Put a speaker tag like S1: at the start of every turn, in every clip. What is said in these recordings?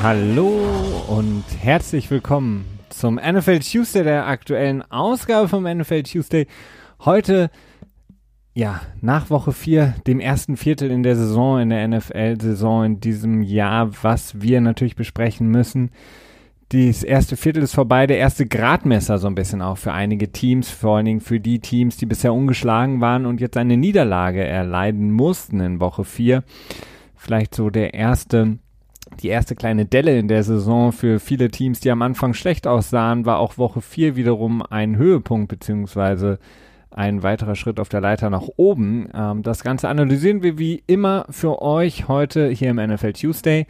S1: Hallo und herzlich willkommen zum NFL Tuesday, der aktuellen Ausgabe vom NFL Tuesday. Heute, ja, nach Woche 4, dem ersten Viertel in der Saison, in der NFL-Saison in diesem Jahr, was wir natürlich besprechen müssen. Das erste Viertel ist vorbei, der erste Gradmesser so ein bisschen auch für einige Teams, vor allen Dingen für die Teams, die bisher ungeschlagen waren und jetzt eine Niederlage erleiden mussten in Woche 4. Vielleicht so der erste die erste kleine Delle in der Saison für viele Teams, die am Anfang schlecht aussahen, war auch Woche 4 wiederum ein Höhepunkt beziehungsweise ein weiterer Schritt auf der Leiter nach oben. Ähm, das Ganze analysieren wir wie immer für euch heute hier im NFL Tuesday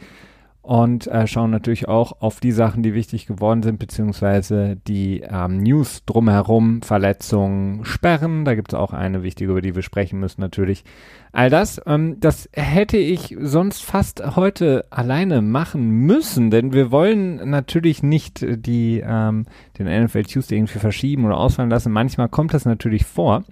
S1: und äh, schauen natürlich auch auf die Sachen, die wichtig geworden sind, beziehungsweise die ähm, News drumherum, Verletzungen, Sperren. Da gibt es auch eine wichtige, über die wir sprechen müssen natürlich. All das, ähm, das hätte ich sonst fast heute alleine machen müssen, denn wir wollen natürlich nicht die, ähm, den NFL Tuesday irgendwie verschieben oder ausfallen lassen. Manchmal kommt das natürlich vor.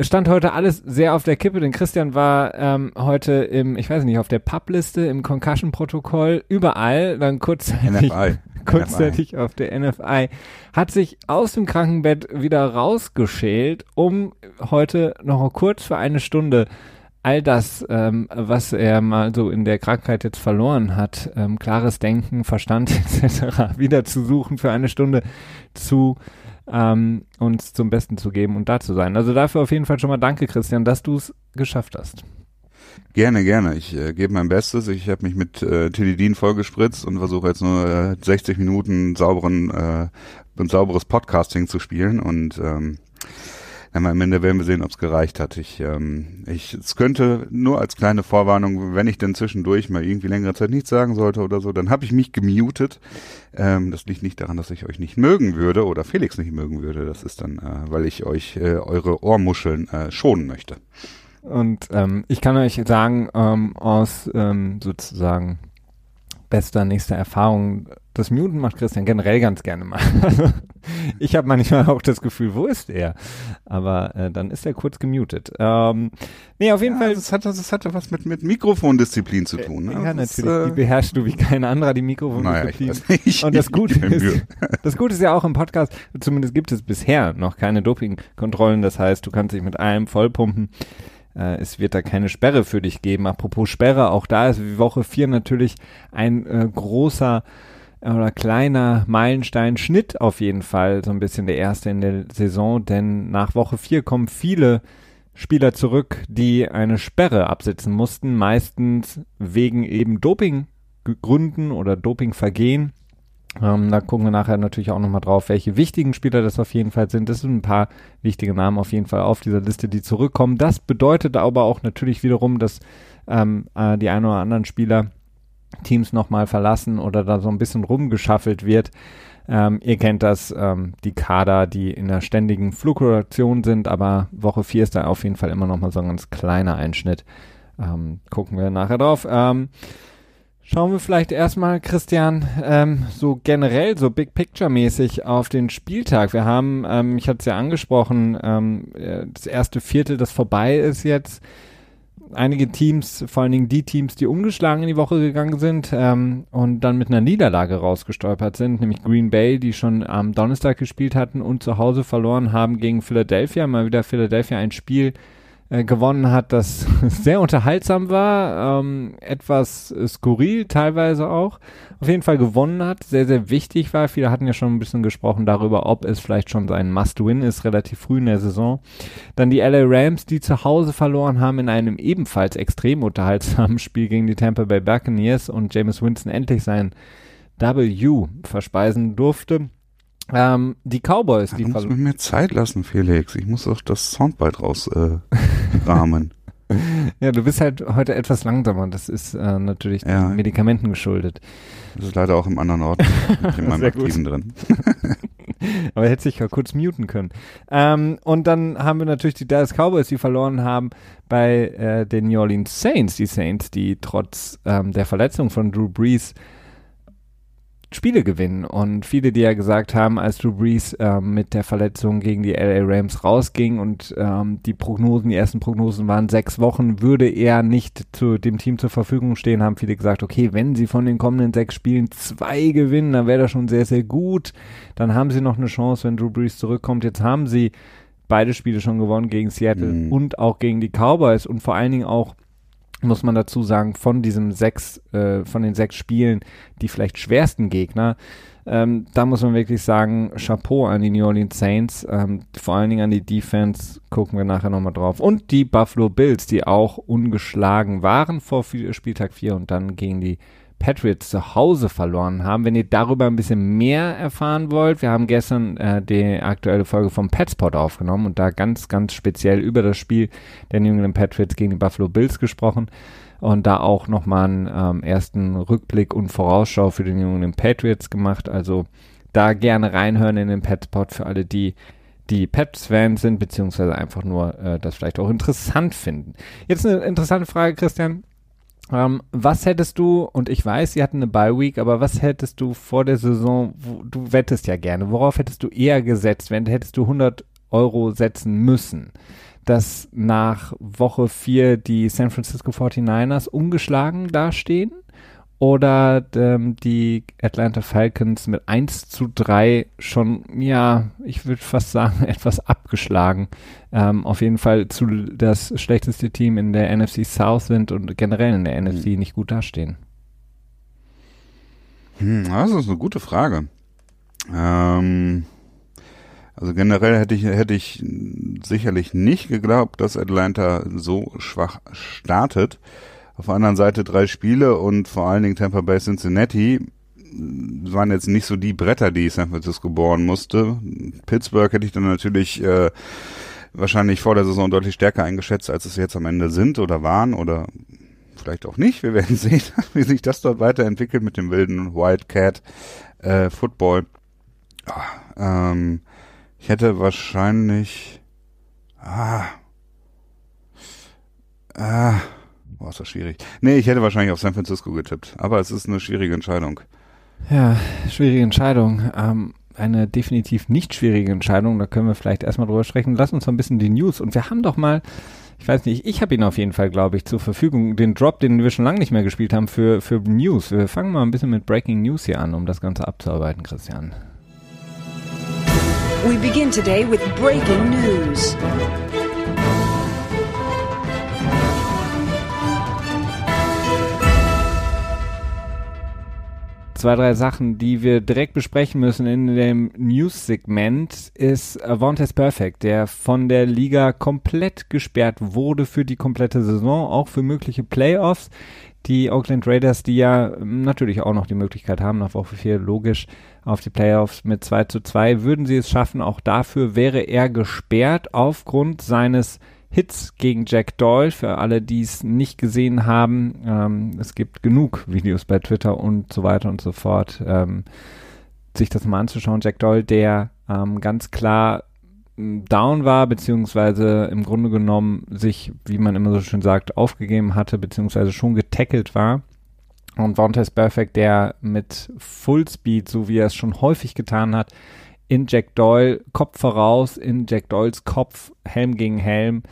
S1: Es stand heute alles sehr auf der Kippe, denn Christian war ähm, heute im, ich weiß nicht, auf der Publiste, im Concussion-Protokoll, überall, dann kurzzeitig, NFI. kurzzeitig NFI. auf der NFI, hat sich aus dem Krankenbett wieder rausgeschält, um heute noch kurz für eine Stunde all das, ähm, was er mal so in der Krankheit jetzt verloren hat, ähm, klares Denken, Verstand etc. wieder zu suchen für eine Stunde zu ähm, uns zum Besten zu geben und da zu sein. Also dafür auf jeden Fall schon mal danke, Christian, dass du es geschafft hast.
S2: Gerne, gerne. Ich äh, gebe mein Bestes. Ich habe mich mit äh, Tilidin vollgespritzt und versuche jetzt nur äh, 60 Minuten sauberen, äh, ein sauberes Podcasting zu spielen und ähm, am Ende werden wir sehen, ob es gereicht hat. Ich, ähm, ich, es könnte nur als kleine Vorwarnung, wenn ich denn zwischendurch mal irgendwie längere Zeit nichts sagen sollte oder so, dann habe ich mich gemutet. Ähm, das liegt nicht daran, dass ich euch nicht mögen würde oder Felix nicht mögen würde. Das ist dann, äh, weil ich euch äh, eure Ohrmuscheln äh, schonen möchte.
S1: Und ähm, ich kann euch sagen, ähm, aus ähm, sozusagen bester nächster Erfahrung, das Muten macht Christian generell ganz gerne mal. ich habe manchmal auch das Gefühl, wo ist er? Aber äh, dann ist er kurz gemutet. Ähm, nee, auf jeden ja, Fall.
S2: Das hat, das hatte was mit, mit Mikrofondisziplin zu tun. Ne?
S1: Ja, das natürlich. Ist, äh, die beherrschst du wie kein anderer, die Mikrofondisziplin. Naja, ich Und das Gute, ist, das Gute ist ja auch im Podcast, zumindest gibt es bisher noch keine Dopingkontrollen. Das heißt, du kannst dich mit allem vollpumpen. Äh, es wird da keine Sperre für dich geben. Apropos Sperre, auch da ist Woche 4 natürlich ein äh, großer oder kleiner Meilenstein-Schnitt auf jeden Fall, so ein bisschen der erste in der Saison, denn nach Woche 4 kommen viele Spieler zurück, die eine Sperre absitzen mussten, meistens wegen eben Dopinggründen oder Dopingvergehen. Ähm, da gucken wir nachher natürlich auch nochmal drauf, welche wichtigen Spieler das auf jeden Fall sind. Das sind ein paar wichtige Namen auf jeden Fall auf dieser Liste, die zurückkommen. Das bedeutet aber auch natürlich wiederum, dass ähm, äh, die ein oder anderen Spieler Teams nochmal verlassen oder da so ein bisschen rumgeschaffelt wird. Ähm, ihr kennt das, ähm, die Kader, die in der ständigen Fluktuation sind, aber Woche 4 ist da auf jeden Fall immer nochmal so ein ganz kleiner Einschnitt. Ähm, gucken wir nachher drauf. Ähm, Schauen wir vielleicht erstmal, Christian, ähm, so generell, so Big Picture-mäßig auf den Spieltag. Wir haben, ähm, ich hatte es ja angesprochen, ähm, äh, das erste Viertel, das vorbei ist jetzt. Einige Teams, vor allen Dingen die Teams, die ungeschlagen in die Woche gegangen sind ähm, und dann mit einer Niederlage rausgestolpert sind, nämlich Green Bay, die schon am Donnerstag gespielt hatten und zu Hause verloren haben gegen Philadelphia. Mal wieder Philadelphia ein Spiel, gewonnen hat, das sehr unterhaltsam war, ähm, etwas skurril teilweise auch, auf jeden Fall gewonnen hat, sehr, sehr wichtig war. Viele hatten ja schon ein bisschen gesprochen darüber, ob es vielleicht schon sein Must-Win ist, relativ früh in der Saison. Dann die LA Rams, die zu Hause verloren haben in einem ebenfalls extrem unterhaltsamen Spiel gegen die Tampa Bay Buccaneers und James Winston endlich sein W verspeisen durfte. Ähm, die Cowboys, die
S2: Du musst mir mehr Zeit lassen, Felix. Ich muss auch das Soundbite rausrahmen.
S1: Äh, ja, du bist halt heute etwas langsamer. Das ist äh, natürlich ja. den Medikamenten geschuldet.
S2: Das ist leider auch im anderen Ort in meinem Aktiven drin.
S1: Aber hätte sich ja kurz muten können. Ähm, und dann haben wir natürlich die Dallas Cowboys, die verloren haben bei äh, den New Orleans Saints. Die Saints, die trotz ähm, der Verletzung von Drew Brees Spiele gewinnen. Und viele, die ja gesagt haben, als Drew Brees äh, mit der Verletzung gegen die LA Rams rausging und ähm, die Prognosen, die ersten Prognosen waren sechs Wochen, würde er nicht zu dem Team zur Verfügung stehen, haben viele gesagt, okay, wenn sie von den kommenden sechs Spielen zwei gewinnen, dann wäre das schon sehr, sehr gut. Dann haben sie noch eine Chance, wenn Drew Brees zurückkommt. Jetzt haben sie beide Spiele schon gewonnen gegen Seattle mhm. und auch gegen die Cowboys und vor allen Dingen auch muss man dazu sagen, von diesem sechs, äh, von den sechs Spielen, die vielleicht schwersten Gegner, ähm, da muss man wirklich sagen, Chapeau an die New Orleans Saints, ähm, vor allen Dingen an die Defense, gucken wir nachher nochmal drauf. Und die Buffalo Bills, die auch ungeschlagen waren vor Spieltag 4 und dann gegen die Patriots zu Hause verloren haben. Wenn ihr darüber ein bisschen mehr erfahren wollt, wir haben gestern äh, die aktuelle Folge vom Petspot aufgenommen und da ganz, ganz speziell über das Spiel der New England Patriots gegen die Buffalo Bills gesprochen und da auch nochmal einen ähm, ersten Rückblick und Vorausschau für die New England Patriots gemacht. Also da gerne reinhören in den Petspot für alle, die die Pets-Fans sind, beziehungsweise einfach nur äh, das vielleicht auch interessant finden. Jetzt eine interessante Frage, Christian. Ähm, was hättest du, und ich weiß, sie hatten eine Bye-Week, aber was hättest du vor der Saison, wo, du wettest ja gerne, worauf hättest du eher gesetzt, wenn hättest du 100 Euro setzen müssen, dass nach Woche 4 die San Francisco 49ers ungeschlagen dastehen oder ähm, die Atlanta Falcons mit 1 zu 3 schon, ja, ich würde fast sagen, etwas abgeschlagen. Ähm, auf jeden Fall zu das schlechteste Team in der NFC South sind und generell in der NFC hm. nicht gut dastehen.
S2: Hm, das ist eine gute Frage. Ähm, also generell hätte ich, hätte ich sicherlich nicht geglaubt, dass Atlanta so schwach startet. Auf der anderen Seite drei Spiele und vor allen Dingen Tampa Bay Cincinnati waren jetzt nicht so die Bretter, die San Francisco bohren musste. Pittsburgh hätte ich dann natürlich äh, wahrscheinlich vor der Saison deutlich stärker eingeschätzt, als es jetzt am Ende sind oder waren oder vielleicht auch nicht. Wir werden sehen, wie sich das dort weiterentwickelt mit dem wilden Wildcat äh, Football. Ah, ähm, ich hätte wahrscheinlich ah, ah, Boah, ist das schwierig. Nee, ich hätte wahrscheinlich auf San Francisco getippt, aber es ist eine schwierige Entscheidung.
S1: Ja, schwierige Entscheidung. Ähm, eine definitiv nicht schwierige Entscheidung, da können wir vielleicht erstmal drüber sprechen. Lass uns mal ein bisschen die News und wir haben doch mal, ich weiß nicht, ich habe ihn auf jeden Fall, glaube ich, zur Verfügung, den Drop, den wir schon lange nicht mehr gespielt haben für, für News. Wir fangen mal ein bisschen mit Breaking News hier an, um das Ganze abzuarbeiten, Christian. We begin today with breaking news. Zwei, drei Sachen, die wir direkt besprechen müssen in dem News-Segment, ist Avontes Perfect, der von der Liga komplett gesperrt wurde für die komplette Saison, auch für mögliche Playoffs. Die Oakland Raiders, die ja natürlich auch noch die Möglichkeit haben, nach Woche 4 logisch auf die Playoffs mit 2 zu 2, würden sie es schaffen. Auch dafür wäre er gesperrt aufgrund seines Hits gegen Jack Doyle, für alle, die es nicht gesehen haben. Ähm, es gibt genug Videos bei Twitter und so weiter und so fort, ähm, sich das mal anzuschauen. Jack Doyle, der ähm, ganz klar down war, beziehungsweise im Grunde genommen sich, wie man immer so schön sagt, aufgegeben hatte, beziehungsweise schon getackelt war. Und Vontaze Perfect, der mit Fullspeed, so wie er es schon häufig getan hat, in Jack Doyle, Kopf voraus, in Jack Doyles Kopf, Helm gegen Helm,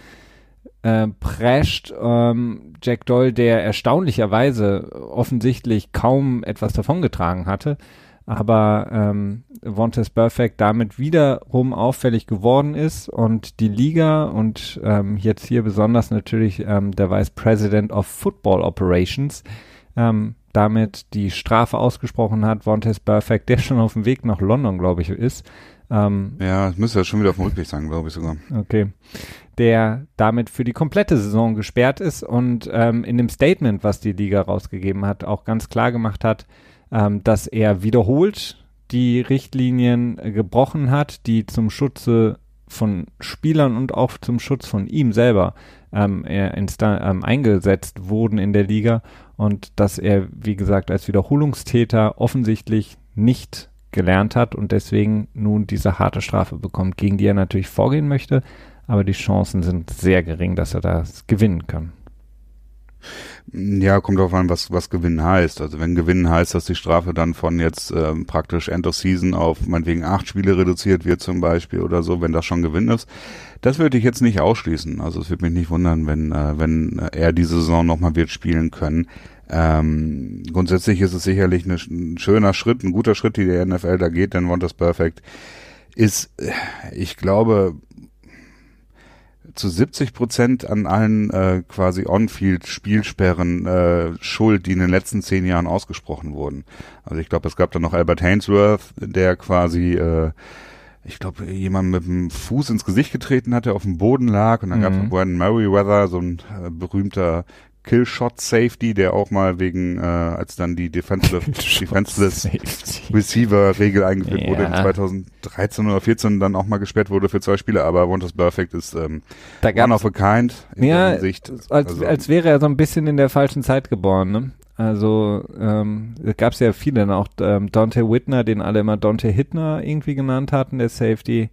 S1: äh, prescht. Ähm, Jack Doyle, der erstaunlicherweise offensichtlich kaum etwas davongetragen hatte, aber ähm, Vontaze Perfect damit wiederum auffällig geworden ist und die Liga und ähm, jetzt hier besonders natürlich ähm, der Vice President of Football Operations ähm, damit die Strafe ausgesprochen hat. Vontaze Perfect, der schon auf dem Weg nach London, glaube ich, ist.
S2: Ähm, ja, müsste ja schon wieder auf dem Rückweg sein, glaube ich sogar.
S1: Okay. Der damit für die komplette Saison gesperrt ist und ähm, in dem Statement, was die Liga rausgegeben hat, auch ganz klar gemacht hat, ähm, dass er wiederholt die Richtlinien gebrochen hat, die zum Schutze von Spielern und auch zum Schutz von ihm selber ähm, ähm, eingesetzt wurden in der Liga und dass er, wie gesagt, als Wiederholungstäter offensichtlich nicht gelernt hat und deswegen nun diese harte Strafe bekommt, gegen die er natürlich vorgehen möchte, aber die Chancen sind sehr gering, dass er das gewinnen kann.
S2: Ja, kommt darauf an, was, was gewinnen heißt. Also wenn gewinnen heißt, dass die Strafe dann von jetzt ähm, praktisch End of Season auf meinetwegen acht Spiele reduziert wird zum Beispiel oder so, wenn das schon Gewinn ist, das würde ich jetzt nicht ausschließen. Also es würde mich nicht wundern, wenn, äh, wenn er diese Saison nochmal wird spielen können. Ähm, grundsätzlich ist es sicherlich eine, ein schöner Schritt, ein guter Schritt, die der NFL da geht, denn Want Perfect ist, äh, ich glaube, zu 70 Prozent an allen äh, quasi On-Field-Spielsperren äh, schuld, die in den letzten zehn Jahren ausgesprochen wurden. Also ich glaube, es gab da noch Albert Hainsworth, der quasi äh, ich glaube, jemand mit dem Fuß ins Gesicht getreten hat, der auf dem Boden lag und dann mhm. gab es Brandon Merriweather, so ein äh, berühmter Killshot Safety, der auch mal wegen, äh, als dann die Defenseless, Defenseless Receiver Regel eingeführt ja. wurde in 2013 oder 14 dann auch mal gesperrt wurde für zwei Spiele, aber Wonders Perfect ist ähm,
S1: da one of a kind in ja, der Hinsicht. Als, also, als wäre er so ein bisschen in der falschen Zeit geboren, ne? Also ähm, gab es ja viele, auch ähm, Dante Whitner, den alle immer Dante Hittner irgendwie genannt hatten, der Safety.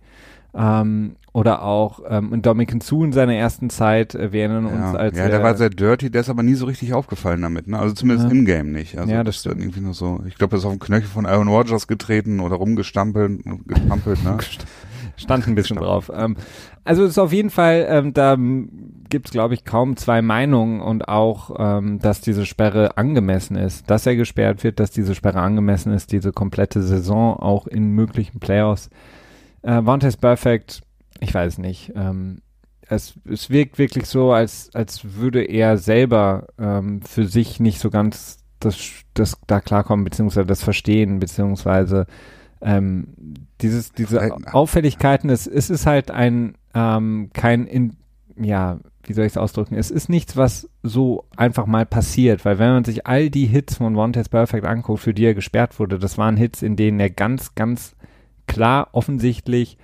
S1: Ähm, oder auch ähm, Dominican Su in seiner ersten Zeit, äh, wir erinnern
S2: uns
S1: ja, als.
S2: Ja, der war sehr dirty, der ist aber nie so richtig aufgefallen damit, ne? Also zumindest ja. im Game nicht. Also
S1: ja, das stimmt.
S2: Irgendwie nur so, ich glaube, er ist auf den Knöchel von Aaron Rodgers getreten oder rumgestampelt, gestampelt, ne?
S1: Stand ein bisschen drauf. Ähm, also es ist auf jeden Fall, ähm, da gibt es, glaube ich, kaum zwei Meinungen und auch, ähm, dass diese Sperre angemessen ist, dass er gesperrt wird, dass diese Sperre angemessen ist, diese komplette Saison auch in möglichen Playoffs. Äh, Vontaze Perfect, ich weiß nicht. Ähm, es, es wirkt wirklich so, als, als würde er selber ähm, für sich nicht so ganz das, das da klarkommen, beziehungsweise das verstehen, beziehungsweise ähm, dieses, diese Auffälligkeiten, es, es ist halt ein ähm, kein in, ja, wie soll ich es ausdrücken? Es ist nichts, was so einfach mal passiert, weil wenn man sich all die Hits von One Test Perfect anguckt, für die er gesperrt wurde, das waren Hits, in denen er ganz, ganz klar offensichtlich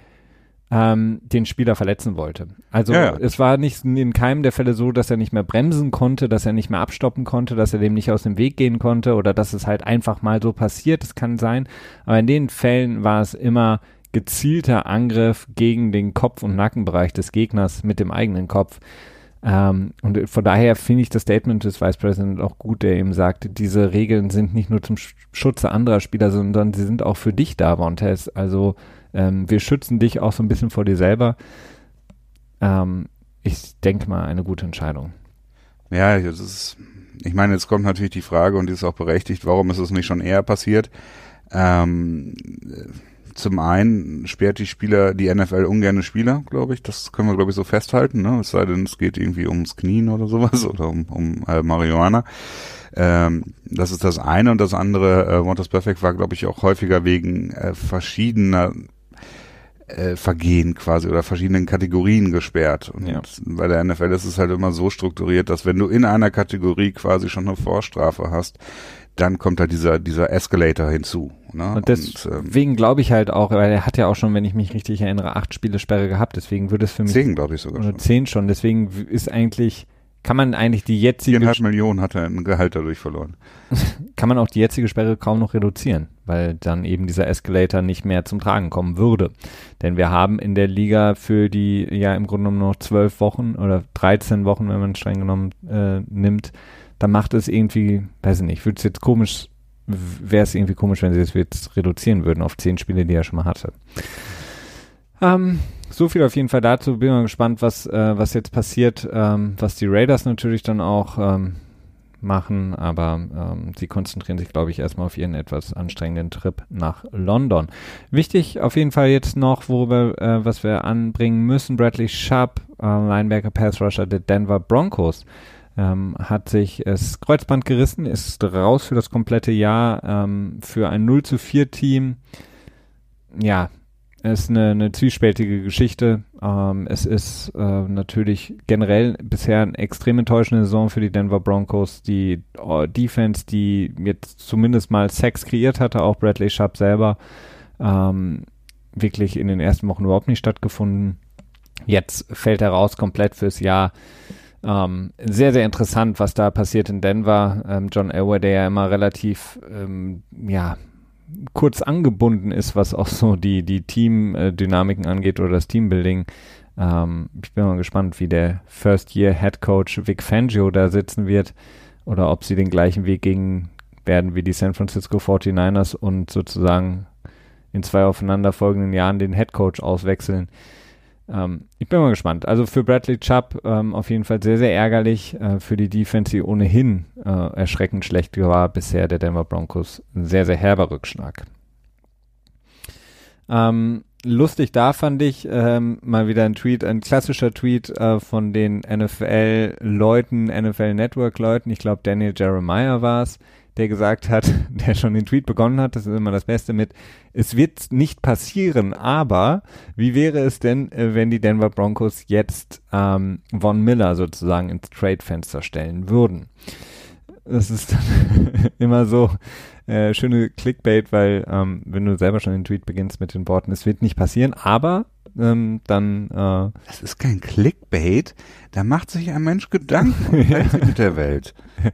S1: ähm, den Spieler verletzen wollte. Also ja, ja. es war nicht in keinem der Fälle so, dass er nicht mehr bremsen konnte, dass er nicht mehr abstoppen konnte, dass er dem nicht aus dem Weg gehen konnte oder dass es halt einfach mal so passiert. Das kann sein. Aber in den Fällen war es immer gezielter Angriff gegen den Kopf- und Nackenbereich des Gegners mit dem eigenen Kopf. Ähm, und von daher finde ich das Statement des Vice President auch gut, der eben sagt, diese Regeln sind nicht nur zum Schutze anderer Spieler, sondern sie sind auch für dich da, Montes. Also ähm, wir schützen dich auch so ein bisschen vor dir selber. Ähm, ich denke mal, eine gute Entscheidung.
S2: Ja, das ist, ich meine, jetzt kommt natürlich die Frage und die ist auch berechtigt, warum ist es nicht schon eher passiert? Ähm, zum einen sperrt die Spieler, die NFL ungerne Spieler, glaube ich. Das können wir, glaube ich, so festhalten. Ne? Es sei denn, es geht irgendwie ums Knien oder sowas oder um, um äh, Marihuana. Ähm, das ist das eine und das andere, äh, Montes Perfect war, glaube ich, auch häufiger wegen äh, verschiedener äh, Vergehen quasi oder verschiedenen Kategorien gesperrt. Und ja. bei der NFL ist es halt immer so strukturiert, dass wenn du in einer Kategorie quasi schon eine Vorstrafe hast, dann kommt halt dieser, dieser Escalator hinzu.
S1: Ne? Und deswegen ähm, glaube ich halt auch, weil er hat ja auch schon, wenn ich mich richtig erinnere, acht Spiele Sperre gehabt, deswegen würde es für mich.
S2: Zehn, glaube ich sogar.
S1: Oder schon. zehn schon, deswegen ist eigentlich kann man eigentlich die jetzige
S2: viereinhalb Millionen hat er ein Gehalt dadurch verloren.
S1: kann man auch die jetzige Sperre kaum noch reduzieren, weil dann eben dieser Escalator nicht mehr zum Tragen kommen würde. Denn wir haben in der Liga für die ja im Grunde genommen noch zwölf Wochen oder 13 Wochen, wenn man streng genommen äh, nimmt, dann macht es irgendwie, weiß ich nicht, würde es jetzt komisch, wäre es irgendwie komisch, wenn sie es jetzt reduzieren würden auf zehn Spiele, die er schon mal hatte. Ähm, so viel auf jeden Fall dazu. Bin mal gespannt, was, äh, was jetzt passiert, ähm, was die Raiders natürlich dann auch ähm, machen, aber ähm, sie konzentrieren sich, glaube ich, erstmal auf ihren etwas anstrengenden Trip nach London. Wichtig auf jeden Fall jetzt noch, worüber, äh, was wir anbringen müssen, Bradley Sharp, äh, Linebacker Pass Rusher der Denver Broncos, ähm, hat sich das Kreuzband gerissen, ist raus für das komplette Jahr ähm, für ein 0 zu 4 Team. Ja, ist eine, eine zwiespältige Geschichte. Ähm, es ist äh, natürlich generell bisher eine extrem enttäuschende Saison für die Denver Broncos. Die uh, Defense, die jetzt zumindest mal Sex kreiert hatte, auch Bradley Sharp selber, ähm, wirklich in den ersten Wochen überhaupt nicht stattgefunden. Jetzt fällt er raus komplett fürs Jahr. Ähm, sehr, sehr interessant, was da passiert in Denver. Ähm, John Elway, der ja immer relativ, ähm, ja, kurz angebunden ist, was auch so die, die Team-Dynamiken angeht oder das Teambuilding, Ähm, ich bin mal gespannt, wie der First-Year-Head Coach Vic Fangio da sitzen wird oder ob sie den gleichen Weg gehen werden wie die San Francisco 49ers und sozusagen in zwei aufeinanderfolgenden Jahren den Head Coach auswechseln. Ähm, ich bin mal gespannt. Also für Bradley Chubb ähm, auf jeden Fall sehr, sehr ärgerlich. Äh, für die Defense, die ohnehin äh, erschreckend schlecht war, bisher der Denver Broncos ein sehr, sehr herber Rückschlag. Ähm, lustig da fand ich ähm, mal wieder ein Tweet, ein klassischer Tweet äh, von den NFL-Leuten, NFL Network-Leuten. Ich glaube, Daniel Jeremiah war es der gesagt hat, der schon den Tweet begonnen hat, das ist immer das Beste mit, es wird nicht passieren, aber wie wäre es denn, äh, wenn die Denver Broncos jetzt ähm, Von Miller sozusagen ins Trade-Fenster stellen würden? Das ist immer so äh, schöne Clickbait, weil ähm, wenn du selber schon den Tweet beginnst mit den Worten, es wird nicht passieren, aber ähm, dann. Äh,
S2: das ist kein Clickbait. Da macht sich ein Mensch Gedanken mit der Welt.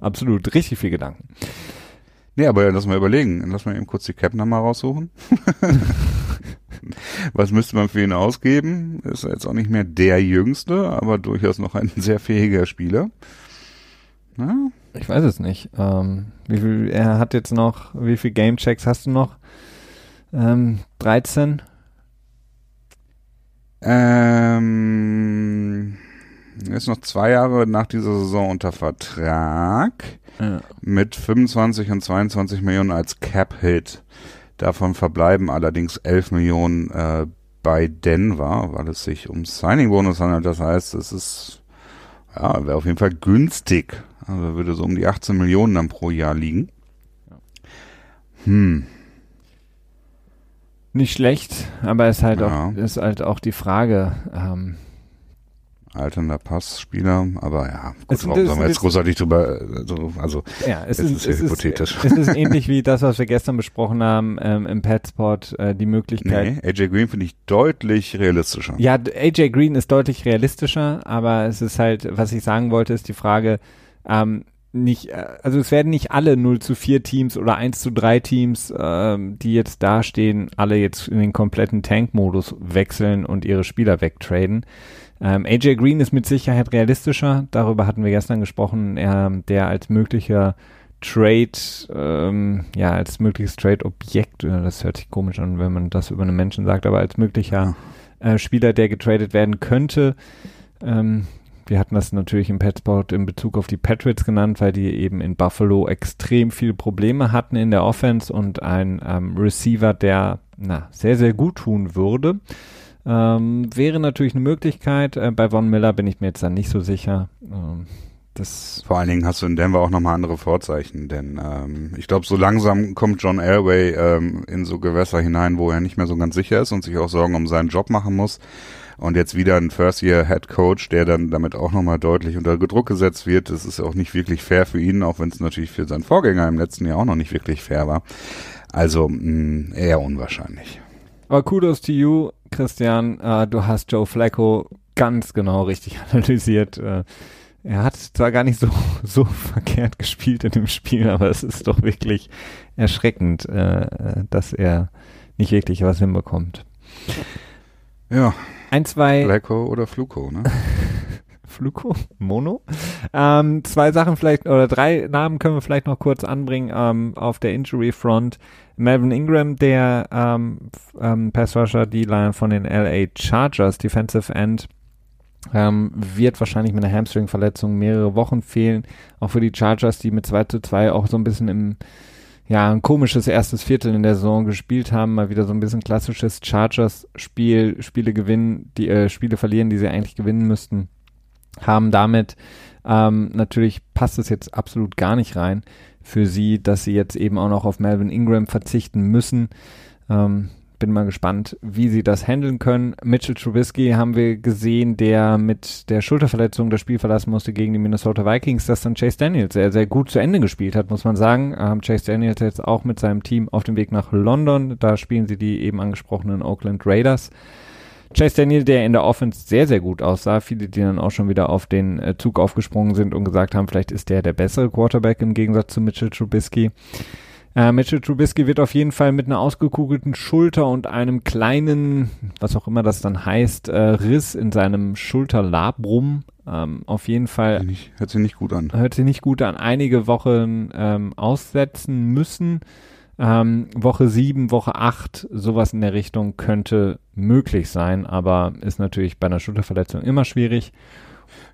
S1: Absolut, richtig viel Gedanken.
S2: Nee, aber lass mal überlegen. Lass mal eben kurz die Cap nochmal raussuchen. Was müsste man für ihn ausgeben? Ist er jetzt auch nicht mehr der Jüngste, aber durchaus noch ein sehr fähiger Spieler.
S1: Na? Ich weiß es nicht. Ähm, wie viel, er hat jetzt noch, wie viel Gamechecks hast du noch? Ähm, 13?
S2: Ähm, er ist noch zwei Jahre nach dieser Saison unter Vertrag ja. mit 25 und 22 Millionen als Cap-Hit. Davon verbleiben allerdings 11 Millionen äh, bei Denver, weil es sich um Signing-Bonus handelt. Das heißt, es ist, ja, wäre auf jeden Fall günstig. Also würde so um die 18 Millionen dann pro Jahr liegen.
S1: Hm. Nicht schlecht, aber es ist halt ja. auch, ist halt auch die Frage. Ähm,
S2: Alternder Passspieler, aber ja, gut, es, warum sollen wir jetzt großartig drüber, also, also
S1: ja, es ist, ist, hypothetisch. Ist, es ist ähnlich wie das, was wir gestern besprochen haben ähm, im Petspot, äh, die Möglichkeit.
S2: Nee, AJ Green finde ich deutlich realistischer.
S1: Ja, AJ Green ist deutlich realistischer, aber es ist halt, was ich sagen wollte, ist die Frage, ähm, nicht, äh, also es werden nicht alle 0 zu 4 Teams oder 1 zu 3 Teams, ähm, die jetzt dastehen, alle jetzt in den kompletten Tank-Modus wechseln und ihre Spieler wegtraden. Ähm, AJ Green ist mit Sicherheit realistischer, darüber hatten wir gestern gesprochen, er, der als möglicher Trade, ähm, ja, als mögliches Trade-Objekt, äh, das hört sich komisch an, wenn man das über einen Menschen sagt, aber als möglicher äh, Spieler, der getradet werden könnte. Ähm, wir hatten das natürlich im Petsport in Bezug auf die Patriots genannt, weil die eben in Buffalo extrem viele Probleme hatten in der Offense und ein ähm, Receiver, der na, sehr, sehr gut tun würde. Ähm, wäre natürlich eine Möglichkeit. Äh, bei Von Miller bin ich mir jetzt dann nicht so sicher. Ähm,
S2: das Vor allen Dingen hast du in Denver auch nochmal andere Vorzeichen, denn ähm, ich glaube, so langsam kommt John Elway ähm, in so Gewässer hinein, wo er nicht mehr so ganz sicher ist und sich auch Sorgen um seinen Job machen muss und jetzt wieder ein First-Year-Head Coach, der dann damit auch nochmal deutlich unter Druck gesetzt wird. Das ist auch nicht wirklich fair für ihn, auch wenn es natürlich für seinen Vorgänger im letzten Jahr auch noch nicht wirklich fair war. Also mh, mm, eher unwahrscheinlich.
S1: Aber kudos to you, Christian. Uh, du hast Joe Flacco ganz genau richtig analysiert. Uh, er hat zwar gar nicht so, so verkehrt gespielt in dem Spiel, aber es ist doch wirklich erschreckend, uh, dass er nicht wirklich was hinbekommt.
S2: Ja,
S1: ein, zwei.
S2: Fleco oder Fluco, ne?
S1: Fluco? Mono? Ähm, zwei Sachen vielleicht, oder drei Namen können wir vielleicht noch kurz anbringen ähm, auf der Injury Front. Melvin Ingram, der ähm, ähm, Pass die Line von den LA Chargers, Defensive End, ähm, wird wahrscheinlich mit einer Hamstring-Verletzung mehrere Wochen fehlen. Auch für die Chargers, die mit 2 zu 2 auch so ein bisschen im ja, ein komisches erstes Viertel in der Saison gespielt haben, mal wieder so ein bisschen klassisches Chargers-Spiel, Spiele gewinnen, die äh, Spiele verlieren, die sie eigentlich gewinnen müssten, haben damit ähm, natürlich passt es jetzt absolut gar nicht rein für sie, dass sie jetzt eben auch noch auf Melvin Ingram verzichten müssen. Ähm, bin mal gespannt, wie sie das handeln können. Mitchell Trubisky haben wir gesehen, der mit der Schulterverletzung das Spiel verlassen musste gegen die Minnesota Vikings, dass dann Chase Daniels sehr, sehr gut zu Ende gespielt hat, muss man sagen. Ähm, Chase Daniels jetzt auch mit seinem Team auf dem Weg nach London. Da spielen sie die eben angesprochenen Oakland Raiders. Chase Daniel, der in der Offense sehr, sehr gut aussah. Viele, die dann auch schon wieder auf den äh, Zug aufgesprungen sind und gesagt haben, vielleicht ist der der bessere Quarterback im Gegensatz zu Mitchell Trubisky. Äh, Mitchell Trubisky wird auf jeden Fall mit einer ausgekugelten Schulter und einem kleinen, was auch immer das dann heißt, äh, Riss in seinem Schulterlabrum ähm, auf jeden Fall.
S2: Nicht, hört sich nicht gut an.
S1: Hört sich nicht gut an. Einige Wochen ähm, aussetzen müssen. Ähm, Woche 7, Woche 8, sowas in der Richtung könnte möglich sein, aber ist natürlich bei einer Schulterverletzung immer schwierig.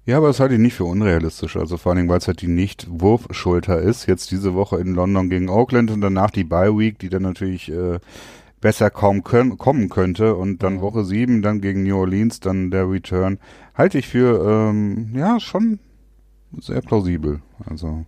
S2: Ja, aber das halte ich nicht für unrealistisch. Also vor allen Dingen, weil es halt die Nicht-Wurfschulter ist. Jetzt diese Woche in London gegen Oakland und danach die Bye Week, die dann natürlich äh, besser kaum können, kommen könnte. Und dann Woche sieben, dann gegen New Orleans, dann der Return. Halte ich für, ähm, ja, schon sehr plausibel. Also.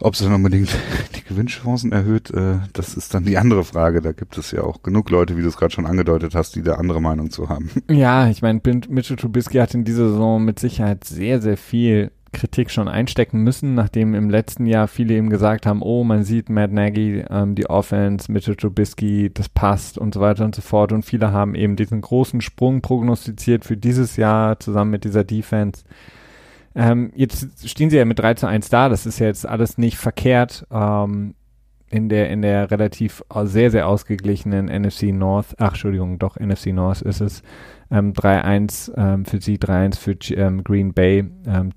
S2: Ob es dann unbedingt die Gewinnchancen erhöht, äh, das ist dann die andere Frage. Da gibt es ja auch genug Leute, wie du es gerade schon angedeutet hast, die da andere Meinung zu haben.
S1: Ja, ich meine, Mitchell Trubisky hat in dieser Saison mit Sicherheit sehr, sehr viel Kritik schon einstecken müssen, nachdem im letzten Jahr viele eben gesagt haben, oh, man sieht Matt Nagy, ähm, die Offense, Mitchell Trubisky, das passt und so weiter und so fort. Und viele haben eben diesen großen Sprung prognostiziert für dieses Jahr zusammen mit dieser Defense. Ähm, jetzt stehen sie ja mit 3 zu 1 da, das ist ja jetzt alles nicht verkehrt. Ähm, in der, in der relativ äh, sehr, sehr ausgeglichenen NFC North, ach, Entschuldigung, doch, NFC North ist es, ähm, 3-1 ähm, für sie, 3-1 für ähm, Green Bay, ähm,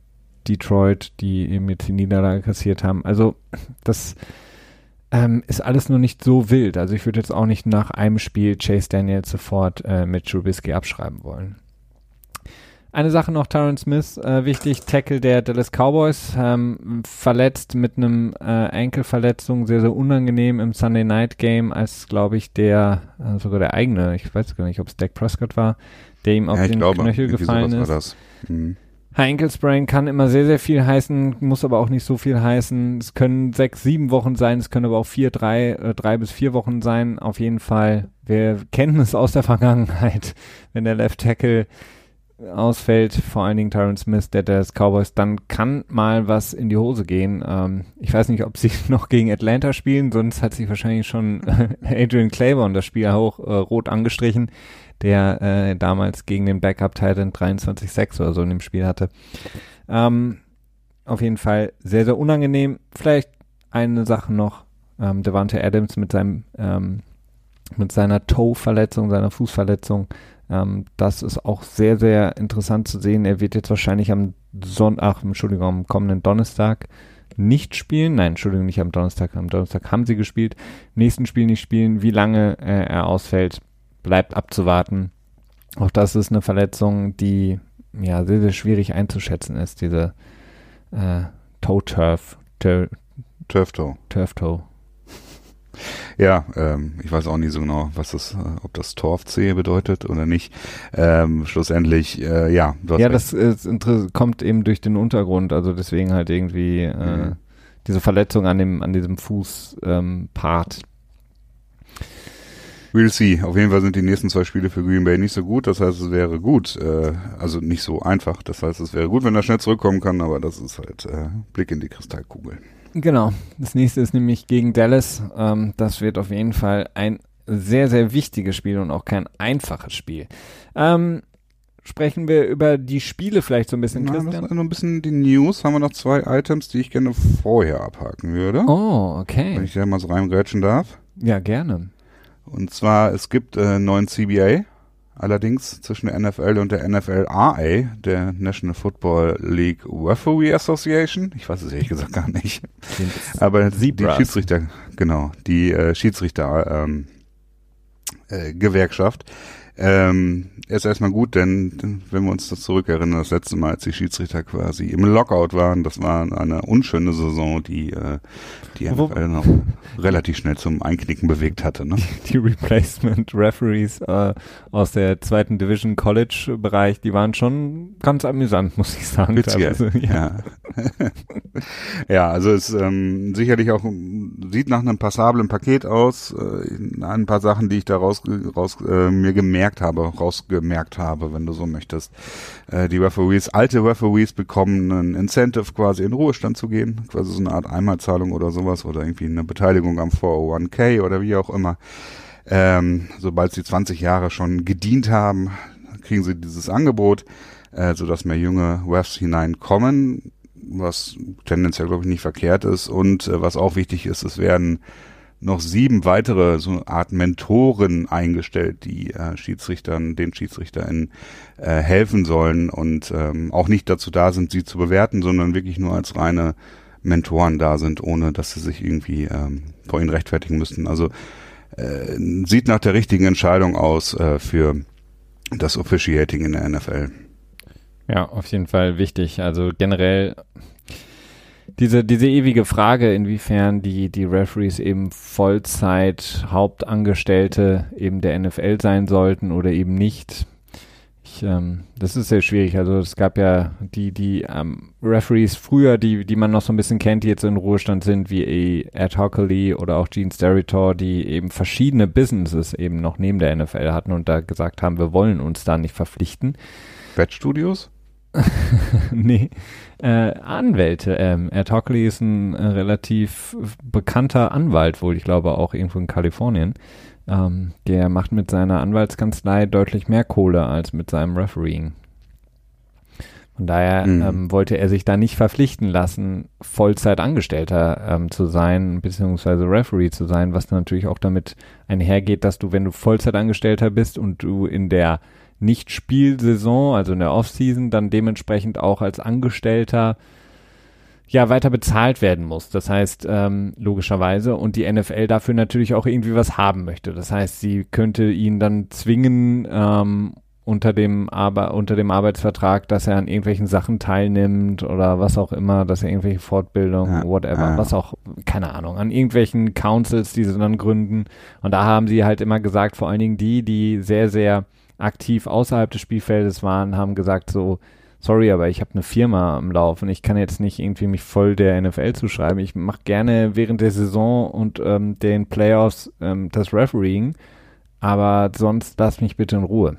S1: Detroit, die eben jetzt die Niederlage kassiert haben. Also, das ähm, ist alles nur nicht so wild. Also, ich würde jetzt auch nicht nach einem Spiel Chase Daniels sofort äh, mit Trubisky abschreiben wollen. Eine Sache noch, Tyron Smith, äh, wichtig, Tackle der Dallas Cowboys, ähm, verletzt mit einem äh, Ankle-Verletzung, sehr, sehr unangenehm im Sunday Night Game, als, glaube ich, der, äh, sogar der eigene, ich weiß gar nicht, ob es Dak Prescott war, der ihm auf ja, den glaube, Knöchel gefallen ist. Mhm. Sprain kann immer sehr, sehr viel heißen, muss aber auch nicht so viel heißen. Es können sechs, sieben Wochen sein, es können aber auch vier, drei, äh, drei bis vier Wochen sein. Auf jeden Fall, wir kennen es aus der Vergangenheit, wenn der Left Tackle ausfällt, vor allen Dingen Tyron Smith, der des Cowboys, dann kann mal was in die Hose gehen. Ähm, ich weiß nicht, ob sie noch gegen Atlanta spielen, sonst hat sich wahrscheinlich schon Adrian Claiborne das Spiel hoch äh, rot angestrichen, der äh, damals gegen den Backup Titan 23-6 oder so in dem Spiel hatte. Ähm, auf jeden Fall sehr, sehr unangenehm. Vielleicht eine Sache noch, ähm, Devante Adams mit seinem ähm, mit seiner Toe-Verletzung, seiner Fußverletzung ähm, das ist auch sehr, sehr interessant zu sehen. Er wird jetzt wahrscheinlich am Sonntag, Entschuldigung, am kommenden Donnerstag nicht spielen. Nein, Entschuldigung, nicht am Donnerstag. Am Donnerstag haben sie gespielt. nächsten Spiel nicht spielen. Wie lange äh, er ausfällt, bleibt abzuwarten. Auch das ist eine Verletzung, die ja sehr, sehr schwierig einzuschätzen ist. Diese äh, Toe-Turf.
S2: Turf-Toe.
S1: Turf-Toe.
S2: Ja, ähm, ich weiß auch nicht so genau, was das, äh, ob das Torfzehe bedeutet oder nicht. Ähm, schlussendlich, äh, ja.
S1: Ja, das ist, kommt eben durch den Untergrund, also deswegen halt irgendwie äh, mhm. diese Verletzung an dem, an diesem Fußpart. Ähm,
S2: We'll see. Auf jeden Fall sind die nächsten zwei Spiele für Green Bay nicht so gut. Das heißt, es wäre gut, äh, also nicht so einfach. Das heißt, es wäre gut, wenn er schnell zurückkommen kann, aber das ist halt äh, Blick in die Kristallkugel.
S1: Genau. Das nächste ist nämlich gegen Dallas. Ähm, das wird auf jeden Fall ein sehr, sehr wichtiges Spiel und auch kein einfaches Spiel. Ähm, sprechen wir über die Spiele vielleicht so ein bisschen,
S2: Na, Christian? noch ein bisschen die News. Haben wir noch zwei Items, die ich gerne vorher abhaken würde.
S1: Oh, okay.
S2: Wenn ich da mal so reingrätschen darf.
S1: Ja, gerne.
S2: Und zwar, es gibt äh, neuen CBA. Allerdings zwischen der NFL und der NFLRA, der National Football League Referee Association. Ich weiß es ehrlich gesagt gar nicht. Aber die Schiedsrichter, genau, die äh, Schiedsrichter ähm, äh, Gewerkschaft ähm, ist erstmal gut, denn wenn wir uns das zurückerinnern, das letzte Mal, als die Schiedsrichter quasi im Lockout waren, das war eine unschöne Saison, die äh, die NFL noch relativ schnell zum Einknicken bewegt hatte. Ne?
S1: Die Replacement Referees äh, aus der zweiten Division College Bereich, die waren schon ganz amüsant, muss ich sagen.
S2: Witzig, also, ja. Ja. ja, also es ähm, sicherlich auch sieht nach einem passablen Paket aus. Äh, ein paar Sachen, die ich da raus, raus äh, mir gemerkt habe, rausgemerkt habe, wenn du so möchtest. Äh, die Referees, alte Referees bekommen einen Incentive quasi in Ruhestand zu gehen, quasi so eine Art Einmalzahlung oder sowas oder irgendwie eine Beteiligung am 401k oder wie auch immer. Ähm, sobald sie 20 Jahre schon gedient haben, kriegen sie dieses Angebot, äh, sodass mehr junge Refs hineinkommen was tendenziell, glaube ich, nicht verkehrt ist. Und äh, was auch wichtig ist, es werden noch sieben weitere so eine Art Mentoren eingestellt, die äh, Schiedsrichtern, den SchiedsrichterInnen äh, helfen sollen und ähm, auch nicht dazu da sind, sie zu bewerten, sondern wirklich nur als reine Mentoren da sind, ohne dass sie sich irgendwie ähm, vor ihnen rechtfertigen müssten. Also äh, sieht nach der richtigen Entscheidung aus äh, für das Officiating in der NFL.
S1: Ja, auf jeden Fall wichtig. Also generell diese, diese ewige Frage, inwiefern die, die Referees eben Vollzeit Hauptangestellte eben der NFL sein sollten oder eben nicht. Ich, ähm, das ist sehr schwierig. Also es gab ja die, die ähm, Referees früher, die, die man noch so ein bisschen kennt, die jetzt in Ruhestand sind, wie Ed Hockley oder auch Gene Steratore, die eben verschiedene Businesses eben noch neben der NFL hatten und da gesagt haben, wir wollen uns da nicht verpflichten.
S2: Wettstudios?
S1: nee, äh, Anwälte. Ähm, Ed Hockley ist ein äh, relativ bekannter Anwalt, wohl, ich glaube auch irgendwo in Kalifornien. Ähm, der macht mit seiner Anwaltskanzlei deutlich mehr Kohle als mit seinem Refereeing. Von daher mhm. ähm, wollte er sich da nicht verpflichten lassen, Vollzeitangestellter ähm, zu sein, beziehungsweise Referee zu sein, was natürlich auch damit einhergeht, dass du, wenn du Vollzeitangestellter bist und du in der nicht-Spielsaison, also in der Offseason, dann dementsprechend auch als Angestellter ja weiter bezahlt werden muss. Das heißt, ähm, logischerweise, und die NFL dafür natürlich auch irgendwie was haben möchte. Das heißt, sie könnte ihn dann zwingen, ähm, unter dem, Arbe unter dem Arbeitsvertrag, dass er an irgendwelchen Sachen teilnimmt oder was auch immer, dass er irgendwelche Fortbildungen, ja, whatever, ja. was auch, keine Ahnung, an irgendwelchen Councils, die sie dann gründen. Und da haben sie halt immer gesagt, vor allen Dingen die, die sehr, sehr aktiv außerhalb des Spielfeldes waren, haben gesagt so, sorry, aber ich habe eine Firma am Laufen. Ich kann jetzt nicht irgendwie mich voll der NFL zuschreiben. Ich mache gerne während der Saison und ähm, den Playoffs ähm, das Refereeing, aber sonst lass mich bitte in Ruhe.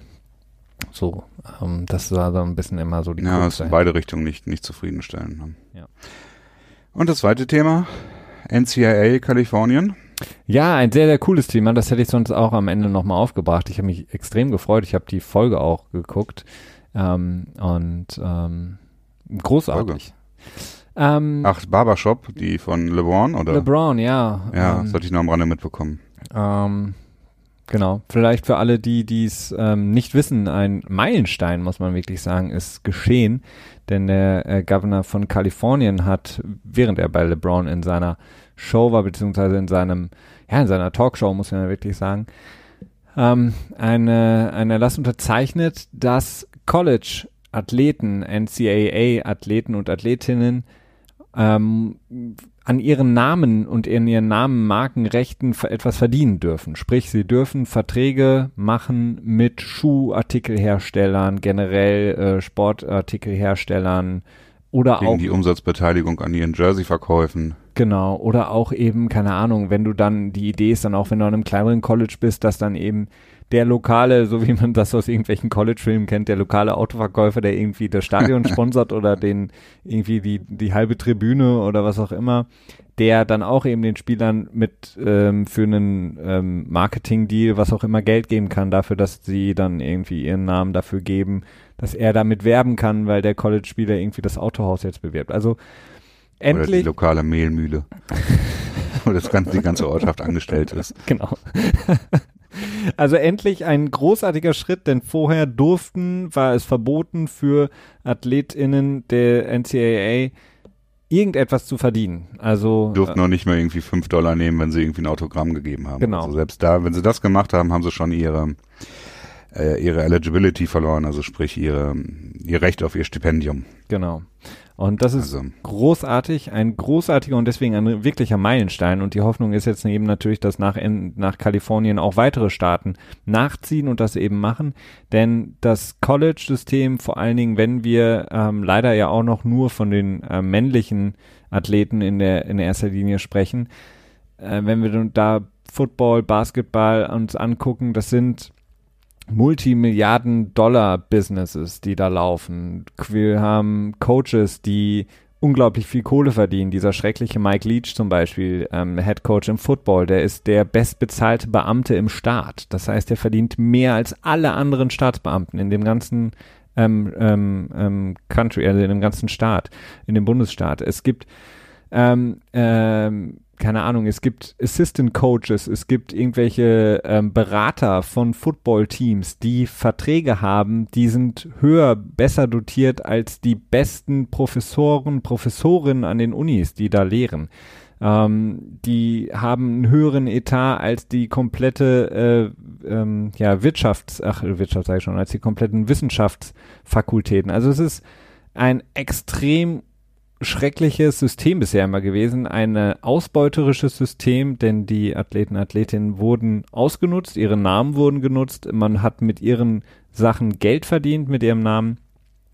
S1: So, ähm, das war so ein bisschen immer so die
S2: Ja, das in beide Richtungen nicht, nicht zufriedenstellen. Ne? Ja. Und das zweite Thema, NCAA Kalifornien.
S1: Ja, ein sehr, sehr cooles Thema. Das hätte ich sonst auch am Ende nochmal aufgebracht. Ich habe mich extrem gefreut. Ich habe die Folge auch geguckt. Ähm, und ähm, großartig.
S2: Ähm, Ach, Barbershop, die von LeBron, oder?
S1: LeBron, ja.
S2: Ja, ähm, das hatte ich noch am Rande mitbekommen.
S1: Ähm, genau. Vielleicht für alle, die dies ähm, nicht wissen, ein Meilenstein, muss man wirklich sagen, ist geschehen. Denn der äh, Governor von Kalifornien hat, während er bei LeBron in seiner Show war, beziehungsweise in seinem, ja, in seiner Talkshow, muss man ja wirklich sagen, ähm, eine, eine Erlass unterzeichnet, dass College-Athleten, NCAA-Athleten und Athletinnen ähm, an ihren Namen und in ihren Namen Markenrechten etwas verdienen dürfen. Sprich, sie dürfen Verträge machen mit Schuhartikelherstellern, generell äh, Sportartikelherstellern, oder
S2: Gegen
S1: auch
S2: die Umsatzbeteiligung an ihren Jersey-Verkäufen.
S1: Genau, oder auch eben, keine Ahnung, wenn du dann, die Idee ist dann auch, wenn du an einem kleineren College bist, dass dann eben der lokale, so wie man das aus irgendwelchen College-Filmen kennt, der lokale Autoverkäufer, der irgendwie das Stadion sponsert oder den irgendwie die, die halbe Tribüne oder was auch immer, der dann auch eben den Spielern mit ähm, für einen ähm, Marketing-Deal, was auch immer, Geld geben kann dafür, dass sie dann irgendwie ihren Namen dafür geben, dass er damit werben kann, weil der College-Spieler irgendwie das Autohaus jetzt bewirbt. Also endlich. Oder die
S2: lokale Mehlmühle. wo das ganze, die ganze Ortschaft angestellt ist.
S1: Genau. Also endlich ein großartiger Schritt, denn vorher durften, war es verboten für AthletInnen der NCAA irgendetwas zu verdienen. Also
S2: durften äh, noch nicht mal irgendwie fünf Dollar nehmen, wenn sie irgendwie ein Autogramm gegeben haben.
S1: Genau.
S2: Also selbst da, wenn sie das gemacht haben, haben sie schon ihre äh, ihre Eligibility verloren, also sprich ihre, ihr Recht auf ihr Stipendium.
S1: Genau. Und das ist also. großartig, ein großartiger und deswegen ein wirklicher Meilenstein. Und die Hoffnung ist jetzt eben natürlich, dass nach, nach Kalifornien auch weitere Staaten nachziehen und das eben machen. Denn das College-System, vor allen Dingen, wenn wir ähm, leider ja auch noch nur von den äh, männlichen Athleten in der, in erster Linie sprechen, äh, wenn wir da Football, Basketball uns angucken, das sind Multimilliarden-Dollar-Businesses, die da laufen. Wir haben Coaches, die unglaublich viel Kohle verdienen. Dieser schreckliche Mike Leach zum Beispiel, ähm, Head Coach im Football, der ist der bestbezahlte Beamte im Staat. Das heißt, er verdient mehr als alle anderen Staatsbeamten in dem ganzen ähm, ähm, ähm, Country, also in dem ganzen Staat, in dem Bundesstaat. Es gibt ähm, ähm, keine Ahnung, es gibt Assistant Coaches, es gibt irgendwelche ähm, Berater von Football-Teams, die Verträge haben, die sind höher, besser dotiert als die besten Professoren, Professorinnen an den Unis, die da lehren. Ähm, die haben einen höheren Etat als die komplette äh, ähm, ja, Wirtschafts-, ach, Wirtschaft sage ich schon, als die kompletten Wissenschaftsfakultäten. Also es ist ein extrem schreckliches System bisher immer gewesen, ein ausbeuterisches System, denn die Athleten, Athletinnen wurden ausgenutzt, ihre Namen wurden genutzt, man hat mit ihren Sachen Geld verdient mit ihrem Namen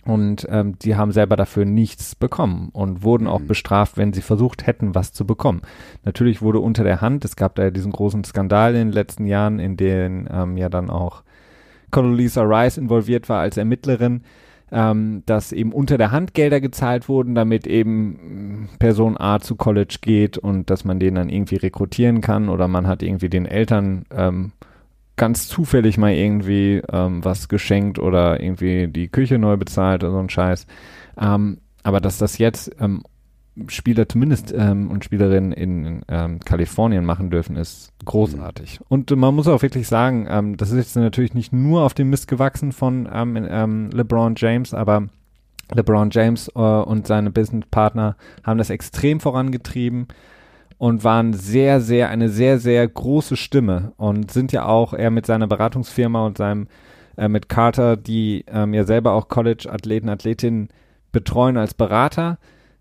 S1: und ähm, die haben selber dafür nichts bekommen und wurden auch mhm. bestraft, wenn sie versucht hätten, was zu bekommen. Natürlich wurde unter der Hand, es gab da ja diesen großen Skandal in den letzten Jahren, in dem ähm, ja dann auch Condoleezza Rice involviert war als Ermittlerin, ähm, dass eben unter der Hand Gelder gezahlt wurden, damit eben Person A zu College geht und dass man den dann irgendwie rekrutieren kann oder man hat irgendwie den Eltern ähm, ganz zufällig mal irgendwie ähm, was geschenkt oder irgendwie die Küche neu bezahlt oder so ein Scheiß. Ähm, aber dass das jetzt ähm, Spieler zumindest ähm, und Spielerinnen in ähm, Kalifornien machen dürfen, ist großartig. Mhm. Und man muss auch wirklich sagen, ähm, das ist jetzt natürlich nicht nur auf dem Mist gewachsen von ähm, ähm, LeBron James, aber LeBron James äh, und seine Businesspartner haben das extrem vorangetrieben und waren sehr, sehr, eine sehr, sehr große Stimme und sind ja auch er mit seiner Beratungsfirma und seinem äh, mit Carter, die ähm, ja selber auch College-Athleten, Athletinnen betreuen als Berater,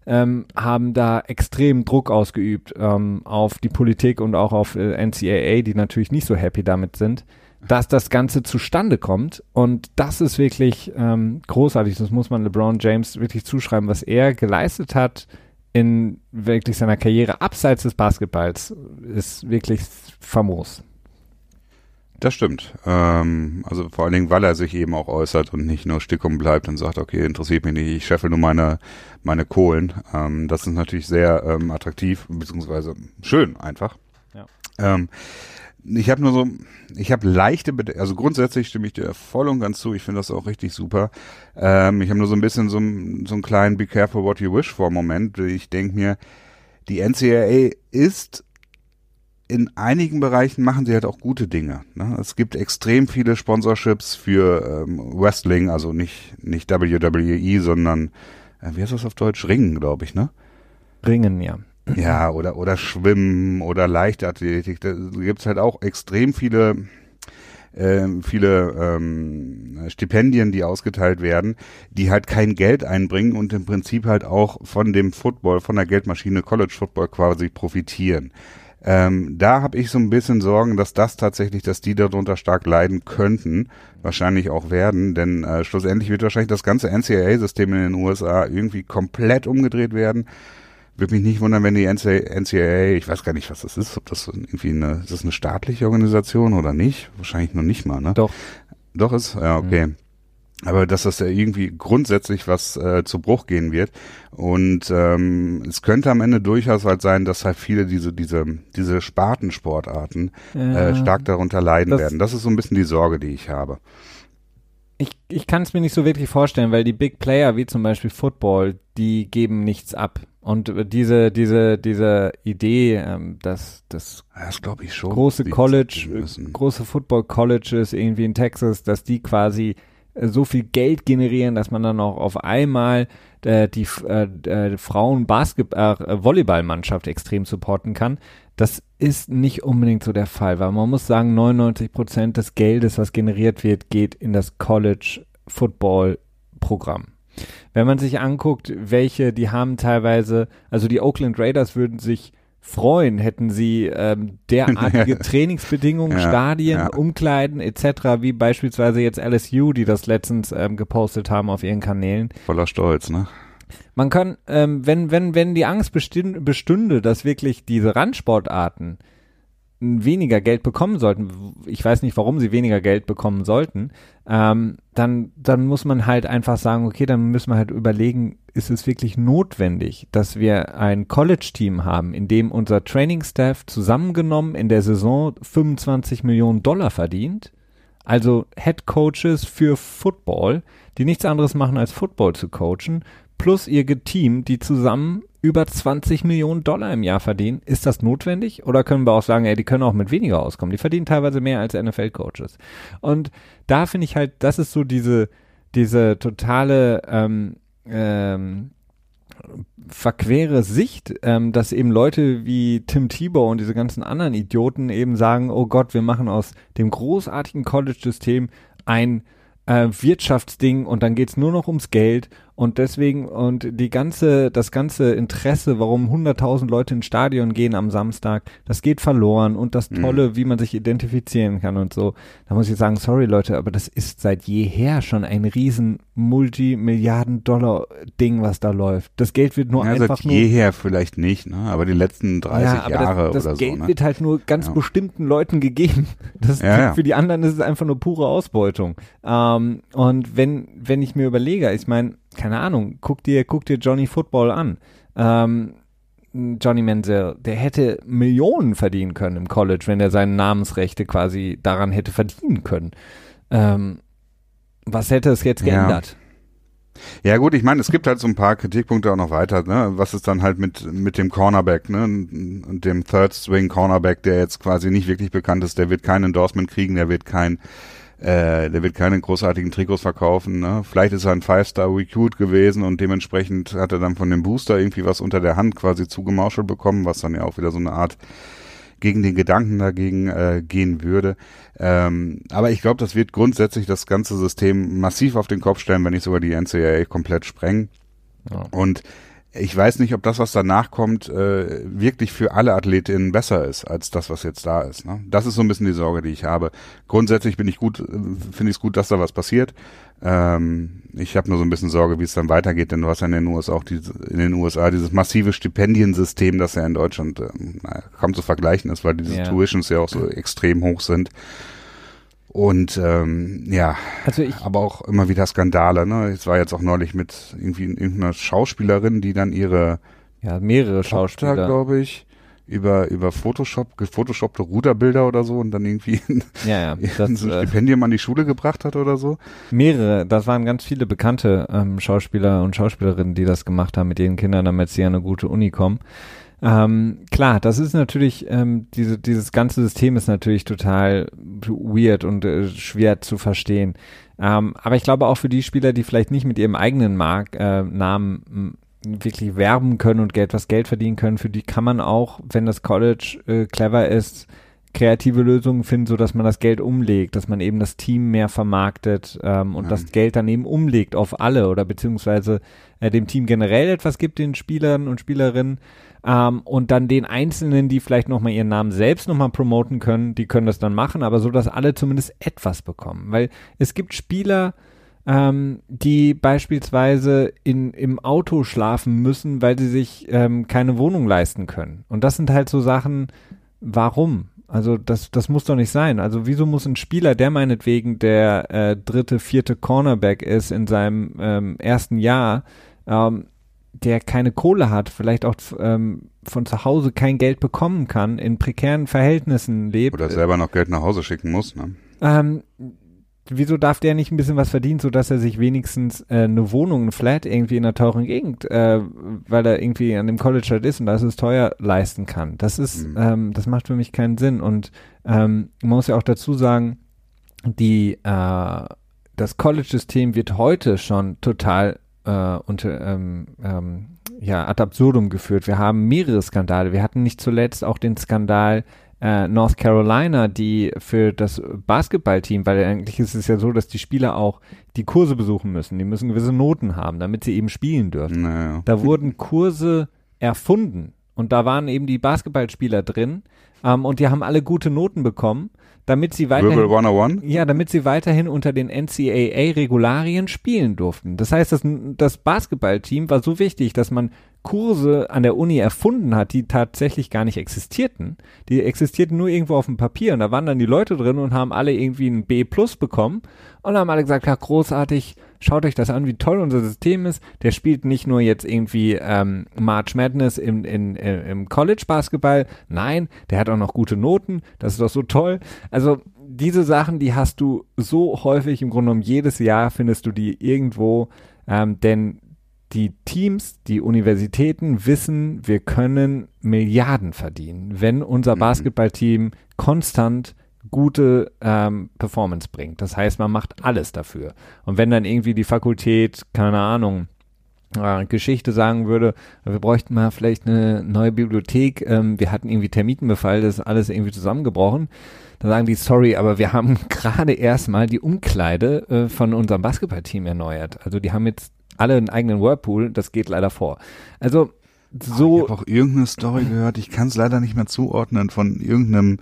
S1: ähm, haben da extrem Druck ausgeübt ähm, auf die Politik und auch auf äh, NCAA, die natürlich nicht so happy damit sind, dass das Ganze zustande kommt. Und das ist wirklich ähm, großartig. Das muss man LeBron James wirklich zuschreiben, was er geleistet hat in wirklich seiner Karriere abseits des Basketballs, ist wirklich famos.
S2: Das stimmt. Ähm, also vor allen Dingen, weil er sich eben auch äußert und nicht nur stickum bleibt und sagt, okay, interessiert mich nicht, ich scheffel nur meine, meine Kohlen. Ähm, das ist natürlich sehr ähm, attraktiv, beziehungsweise schön einfach. Ja. Ähm, ich habe nur so, ich habe leichte, Bede also grundsätzlich stimme ich dir voll und ganz zu. Ich finde das auch richtig super. Ähm, ich habe nur so ein bisschen so, so einen kleinen Be careful what you wish vor Moment. Ich denke mir, die NCAA ist in einigen Bereichen machen sie halt auch gute Dinge. Ne? Es gibt extrem viele Sponsorships für ähm, Wrestling, also nicht, nicht WWE, sondern, äh, wie heißt das auf Deutsch? Ringen, glaube ich, ne?
S1: Ringen, ja.
S2: Ja, oder, oder Schwimmen oder Leichtathletik. Da gibt's halt auch extrem viele, äh, viele ähm, Stipendien, die ausgeteilt werden, die halt kein Geld einbringen und im Prinzip halt auch von dem Football, von der Geldmaschine College Football quasi profitieren. Ähm, da habe ich so ein bisschen Sorgen, dass das tatsächlich, dass die darunter stark leiden könnten, wahrscheinlich auch werden, denn äh, schlussendlich wird wahrscheinlich das ganze NCAA-System in den USA irgendwie komplett umgedreht werden. Würde mich nicht wundern, wenn die NCAA, ich weiß gar nicht, was das ist, ob das irgendwie eine, ist das eine staatliche Organisation oder nicht? Wahrscheinlich noch nicht mal, ne?
S1: Doch.
S2: Doch ist, ja, okay. Mhm aber dass das ja irgendwie grundsätzlich was äh, zu Bruch gehen wird. Und ähm, es könnte am Ende durchaus halt sein, dass halt viele diese, diese, diese Spartensportarten ja, äh, stark darunter leiden das, werden. Das ist so ein bisschen die Sorge, die ich habe.
S1: Ich, ich kann es mir nicht so wirklich vorstellen, weil die Big Player wie zum Beispiel Football, die geben nichts ab. Und diese, diese, diese Idee, ähm, dass das,
S2: das glaube ich schon,
S1: große College, große Football Colleges irgendwie in Texas, dass die quasi so viel Geld generieren, dass man dann auch auf einmal äh, die äh, äh, Frauen Basketball äh, Volleyballmannschaft extrem supporten kann. Das ist nicht unbedingt so der Fall, weil man muss sagen, 99 Prozent des Geldes, was generiert wird, geht in das College Football Programm. Wenn man sich anguckt, welche, die haben teilweise, also die Oakland Raiders würden sich freuen, hätten sie ähm, derartige Trainingsbedingungen, ja, Stadien, ja. Umkleiden etc., wie beispielsweise jetzt LSU, die das letztens ähm, gepostet haben auf ihren Kanälen.
S2: Voller Stolz, ne?
S1: Man kann, ähm, wenn, wenn, wenn die Angst bestünde, dass wirklich diese Randsportarten weniger Geld bekommen sollten, ich weiß nicht, warum sie weniger Geld bekommen sollten, ähm, dann, dann muss man halt einfach sagen, okay, dann müssen wir halt überlegen, ist es wirklich notwendig, dass wir ein College-Team haben, in dem unser Training-Staff zusammengenommen in der Saison 25 Millionen Dollar verdient? Also Head Coaches für Football, die nichts anderes machen als Football zu coachen, plus ihr Team, die zusammen über 20 Millionen Dollar im Jahr verdienen. Ist das notwendig? Oder können wir auch sagen, ey, die können auch mit weniger auskommen? Die verdienen teilweise mehr als NFL-Coaches. Und da finde ich halt, das ist so diese, diese totale ähm, ähm, verquere Sicht, ähm, dass eben Leute wie Tim Tebow und diese ganzen anderen Idioten eben sagen, oh Gott, wir machen aus dem großartigen College-System ein äh, Wirtschaftsding und dann geht's nur noch ums Geld und deswegen, und die ganze, das ganze Interesse, warum 100.000 Leute ins Stadion gehen am Samstag, das geht verloren und das mhm. Tolle, mhm. wie man sich identifizieren kann und so. Da muss ich sagen, sorry Leute, aber das ist seit jeher schon ein riesen Multimilliarden-Dollar-Ding, was da läuft. Das Geld wird nur ja, einfach
S2: seit nur. jeher vielleicht nicht, ne? aber die letzten 30 ja, Jahre
S1: das,
S2: das oder
S1: Geld
S2: so.
S1: Das Geld wird halt nur ganz ja. bestimmten Leuten gegeben. Das ja, Für die anderen ist es einfach nur pure Ausbeutung. Ähm, und wenn, wenn ich mir überlege, ich meine, keine Ahnung, guck dir, guck dir Johnny Football an. Ähm, Johnny Menzel, der hätte Millionen verdienen können im College, wenn er seine Namensrechte quasi daran hätte verdienen können. Ähm, was hätte es jetzt geändert?
S2: Ja. ja. gut, ich meine, es gibt halt so ein paar Kritikpunkte auch noch weiter, ne? Was ist dann halt mit, mit dem Cornerback, ne? Und dem Third Swing Cornerback, der jetzt quasi nicht wirklich bekannt ist, der wird kein Endorsement kriegen, der wird kein äh, der wird keine großartigen Trikots verkaufen. Ne? Vielleicht ist er ein Five-Star-Recruit gewesen und dementsprechend hat er dann von dem Booster irgendwie was unter der Hand quasi zugemauschelt bekommen, was dann ja auch wieder so eine Art gegen den Gedanken dagegen äh, gehen würde. Ähm, aber ich glaube, das wird grundsätzlich das ganze System massiv auf den Kopf stellen, wenn nicht sogar die NCAA komplett sprengen. Ja. Und ich weiß nicht, ob das, was danach kommt, äh, wirklich für alle Athletinnen besser ist als das, was jetzt da ist. Ne? Das ist so ein bisschen die Sorge, die ich habe. Grundsätzlich bin ich gut, äh, finde ich es gut, dass da was passiert. Ähm, ich habe nur so ein bisschen Sorge, wie es dann weitergeht, denn du hast ja in den USA auch diese, in den USA dieses massive Stipendiensystem, das ja in Deutschland äh, kaum zu vergleichen ist, weil diese ja. Tuitions ja auch so extrem hoch sind. Und ähm, ja, also ich, aber auch immer wieder Skandale. Ne? Es war jetzt auch neulich mit irgendwie irgendeiner Schauspielerin, die dann ihre
S1: ja mehrere Schauspieler,
S2: glaube ich, über über Photoshop gefotoshoppte Ruderbilder oder so und dann irgendwie
S1: ja, ja, das,
S2: so ein äh, Stipendium an die Schule gebracht hat oder so.
S1: Mehrere, das waren ganz viele bekannte ähm, Schauspieler und Schauspielerinnen, die das gemacht haben mit ihren Kindern, damit sie an eine gute Uni kommen. Ähm, klar, das ist natürlich, ähm, diese, dieses ganze System ist natürlich total weird und äh, schwer zu verstehen. Ähm, aber ich glaube auch für die Spieler, die vielleicht nicht mit ihrem eigenen Mark, äh, Namen wirklich werben können und Geld, was Geld verdienen können, für die kann man auch, wenn das College äh, clever ist, kreative Lösungen finden, so dass man das Geld umlegt, dass man eben das Team mehr vermarktet ähm, und ja. das Geld dann eben umlegt auf alle oder beziehungsweise äh, dem Team generell etwas gibt, den Spielern und Spielerinnen ähm, und dann den Einzelnen, die vielleicht nochmal ihren Namen selbst nochmal promoten können, die können das dann machen, aber so, dass alle zumindest etwas bekommen. Weil es gibt Spieler, ähm, die beispielsweise in, im Auto schlafen müssen, weil sie sich ähm, keine Wohnung leisten können. Und das sind halt so Sachen, warum? Also das, das muss doch nicht sein. Also wieso muss ein Spieler, der meinetwegen der äh, dritte, vierte Cornerback ist in seinem ähm, ersten Jahr, ähm, der keine Kohle hat, vielleicht auch ähm, von zu Hause kein Geld bekommen kann, in prekären Verhältnissen lebt.
S2: Oder selber noch Geld nach Hause schicken muss, ne?
S1: Ähm, wieso darf der nicht ein bisschen was verdienen, so dass er sich wenigstens äh, eine Wohnung, ein Flat irgendwie in einer teuren Gegend, äh, weil er irgendwie an dem College halt ist und da ist es teuer leisten kann. Das ist, mhm. ähm, das macht für mich keinen Sinn. Und ähm, man muss ja auch dazu sagen, die äh, das College-System wird heute schon total äh, unter, ähm, ähm, ja, ad absurdum geführt. Wir haben mehrere Skandale. Wir hatten nicht zuletzt auch den Skandal äh, North Carolina, die für das Basketballteam, weil eigentlich ist es ja so, dass die Spieler auch die Kurse besuchen müssen. Die müssen gewisse Noten haben, damit sie eben spielen dürfen. Naja. Da wurden Kurse erfunden und da waren eben die Basketballspieler drin ähm, und die haben alle gute Noten bekommen damit sie weiterhin, ja, damit sie weiterhin unter den NCAA-Regularien spielen durften. Das heißt, das, das Basketballteam war so wichtig, dass man Kurse an der Uni erfunden hat, die tatsächlich gar nicht existierten. Die existierten nur irgendwo auf dem Papier und da waren dann die Leute drin und haben alle irgendwie ein B plus bekommen und haben alle gesagt, ja, großartig, schaut euch das an, wie toll unser System ist. Der spielt nicht nur jetzt irgendwie ähm, March Madness im, in, in, im College Basketball, nein, der hat auch noch gute Noten, das ist doch so toll. Also diese Sachen, die hast du so häufig, im Grunde genommen jedes Jahr findest du die irgendwo, ähm, denn die Teams, die Universitäten wissen, wir können Milliarden verdienen, wenn unser mhm. Basketballteam konstant gute ähm, Performance bringt. Das heißt, man macht alles dafür. Und wenn dann irgendwie die Fakultät, keine Ahnung, äh, Geschichte sagen würde, wir bräuchten mal vielleicht eine neue Bibliothek, ähm, wir hatten irgendwie Termitenbefall, das ist alles irgendwie zusammengebrochen, dann sagen die, sorry, aber wir haben gerade erstmal die Umkleide äh, von unserem Basketballteam erneuert. Also die haben jetzt alle einen eigenen Whirlpool, das geht leider vor. Also so.
S2: Oh, ich habe auch irgendeine Story gehört, ich kann es leider nicht mehr zuordnen, von irgendeinem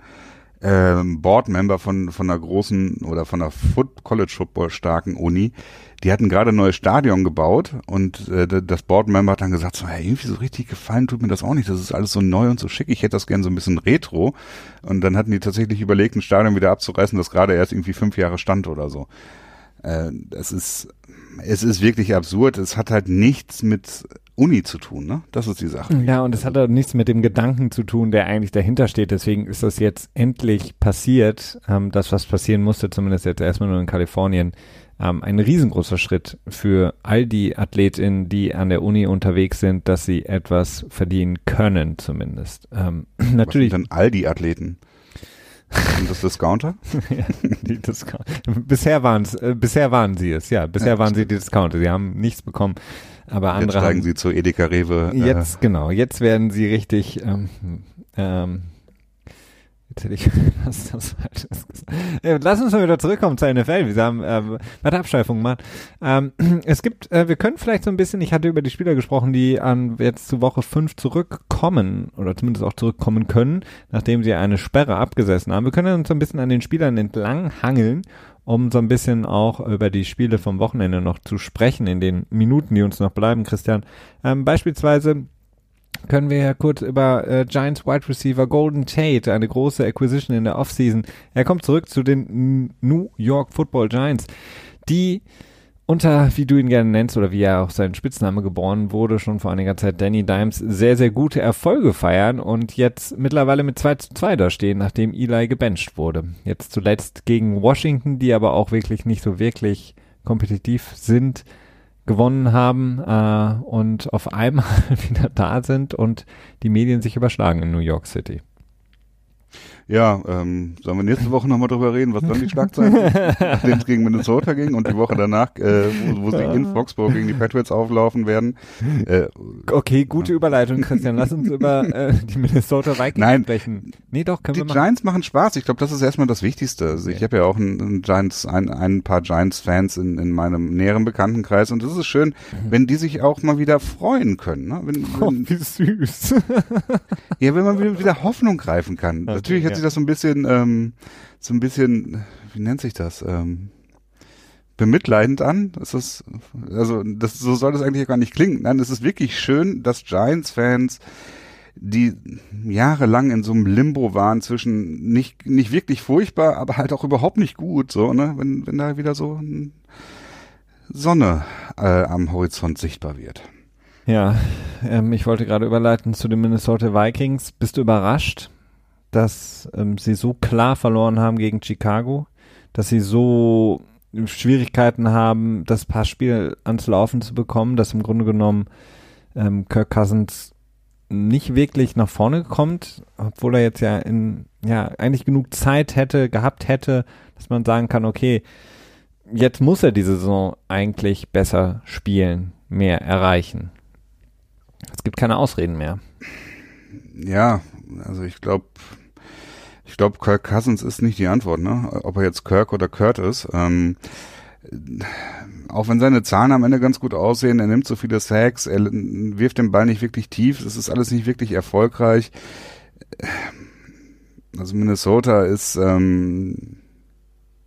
S2: ähm, Boardmember von, von einer großen oder von einer Foot College Football starken Uni, die hatten gerade ein neues Stadion gebaut und äh, das Boardmember hat dann gesagt, so, hey, irgendwie so richtig gefallen tut mir das auch nicht, das ist alles so neu und so schick, ich hätte das gern so ein bisschen retro. Und dann hatten die tatsächlich überlegt, ein Stadion wieder abzureißen, das gerade erst irgendwie fünf Jahre stand oder so. Äh, es ist, es ist wirklich absurd, es hat halt nichts mit Uni zu tun, ne? Das ist die Sache.
S1: Ja, und es hat auch nichts mit dem Gedanken zu tun, der eigentlich dahinter steht. Deswegen ist das jetzt endlich passiert. Ähm, das, was passieren musste, zumindest jetzt erstmal nur in Kalifornien, ähm, ein riesengroßer Schritt für all die Athletinnen, die an der Uni unterwegs sind, dass sie etwas verdienen können, zumindest. Ähm, natürlich.
S2: Was sind dann all die Athleten? Und das Discounter?
S1: ja, die Discounter. Bisher waren es, äh, bisher waren sie es, ja. Bisher ja, waren sie die Discounter. Sie haben nichts bekommen. Aber andere
S2: jetzt steigen haben, sie zu Edeka Rewe.
S1: Äh, jetzt, genau, jetzt werden sie richtig, ähm, ähm, jetzt hätte ich was das gesagt. Äh, lass uns mal wieder zurückkommen zur NFL. Wir haben ähm, weiter Abschweifung gemacht. Ähm, es gibt, äh, wir können vielleicht so ein bisschen, ich hatte über die Spieler gesprochen, die an jetzt zu Woche 5 zurückkommen oder zumindest auch zurückkommen können, nachdem sie eine Sperre abgesessen haben. Wir können uns so ein bisschen an den Spielern entlang hangeln um so ein bisschen auch über die Spiele vom Wochenende noch zu sprechen in den Minuten, die uns noch bleiben, Christian. Ähm, beispielsweise können wir ja kurz über äh, Giants Wide Receiver Golden Tate, eine große Acquisition in der Offseason. Er kommt zurück zu den New York Football Giants, die unter, wie du ihn gerne nennst oder wie er auch sein Spitzname geboren wurde, schon vor einiger Zeit Danny Dimes, sehr, sehr gute Erfolge feiern und jetzt mittlerweile mit 2 zu 2 da stehen, nachdem Eli gebencht wurde. Jetzt zuletzt gegen Washington, die aber auch wirklich nicht so wirklich kompetitiv sind, gewonnen haben äh, und auf einmal wieder da sind und die Medien sich überschlagen in New York City.
S2: Ja, ähm, sollen wir nächste Woche nochmal drüber reden, was dann die Schlagzeilen nachdem es gegen Minnesota ging und die Woche danach, äh, wo, wo sie in Foxborough gegen die Patriots auflaufen werden.
S1: Äh, okay, gute Überleitung, Christian. Lass uns über äh, die Minnesota Vikings
S2: Nein,
S1: sprechen.
S2: Nee, doch, können die wir machen. Giants machen Spaß. Ich glaube, das ist erstmal das Wichtigste. Also ich habe ja auch ein, ein Giants, ein, ein paar Giants-Fans in, in meinem näheren Bekanntenkreis und es ist schön, wenn die sich auch mal wieder freuen können. Ne? Wenn,
S1: wenn, oh, wie süß.
S2: ja, wenn man wieder Hoffnung greifen kann. Okay, Natürlich hat sich das so ein bisschen, ähm, so ein bisschen, wie nennt sich das? Ähm, bemitleidend an. Das ist, also das, so soll das eigentlich gar nicht klingen. Nein, es ist wirklich schön, dass Giants-Fans, die jahrelang in so einem Limbo waren zwischen nicht, nicht wirklich furchtbar, aber halt auch überhaupt nicht gut, so, ne, wenn, wenn da wieder so Sonne äh, am Horizont sichtbar wird.
S1: Ja, ähm, ich wollte gerade überleiten zu den Minnesota Vikings. Bist du überrascht? Dass ähm, sie so klar verloren haben gegen Chicago, dass sie so Schwierigkeiten haben, das Passspiel ans Laufen zu bekommen, dass im Grunde genommen ähm, Kirk Cousins nicht wirklich nach vorne kommt, obwohl er jetzt ja in ja eigentlich genug Zeit hätte gehabt hätte, dass man sagen kann, okay, jetzt muss er die Saison eigentlich besser spielen, mehr erreichen. Es gibt keine Ausreden mehr.
S2: Ja, also ich glaube, ich glaube, Kirk Cousins ist nicht die Antwort, ne? Ob er jetzt Kirk oder Kurt ist. Ähm, auch wenn seine Zahlen am Ende ganz gut aussehen, er nimmt so viele Sacks, er wirft den Ball nicht wirklich tief, das ist alles nicht wirklich erfolgreich. Also Minnesota ist, ähm,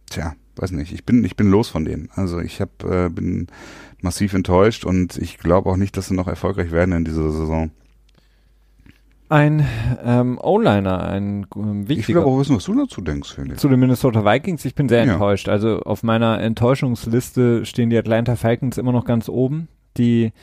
S2: tja, weiß nicht, ich bin, ich bin los von denen. Also ich hab, äh, bin massiv enttäuscht und ich glaube auch nicht, dass sie noch erfolgreich werden in dieser Saison.
S1: Ein ähm, O-Liner, ein
S2: ähm, wichtiger. Ich will aber wissen, was du dazu denkst,
S1: Felix. Zu den Minnesota Vikings. Ich bin sehr ja. enttäuscht. Also auf meiner Enttäuschungsliste stehen die Atlanta Falcons immer noch ganz oben, die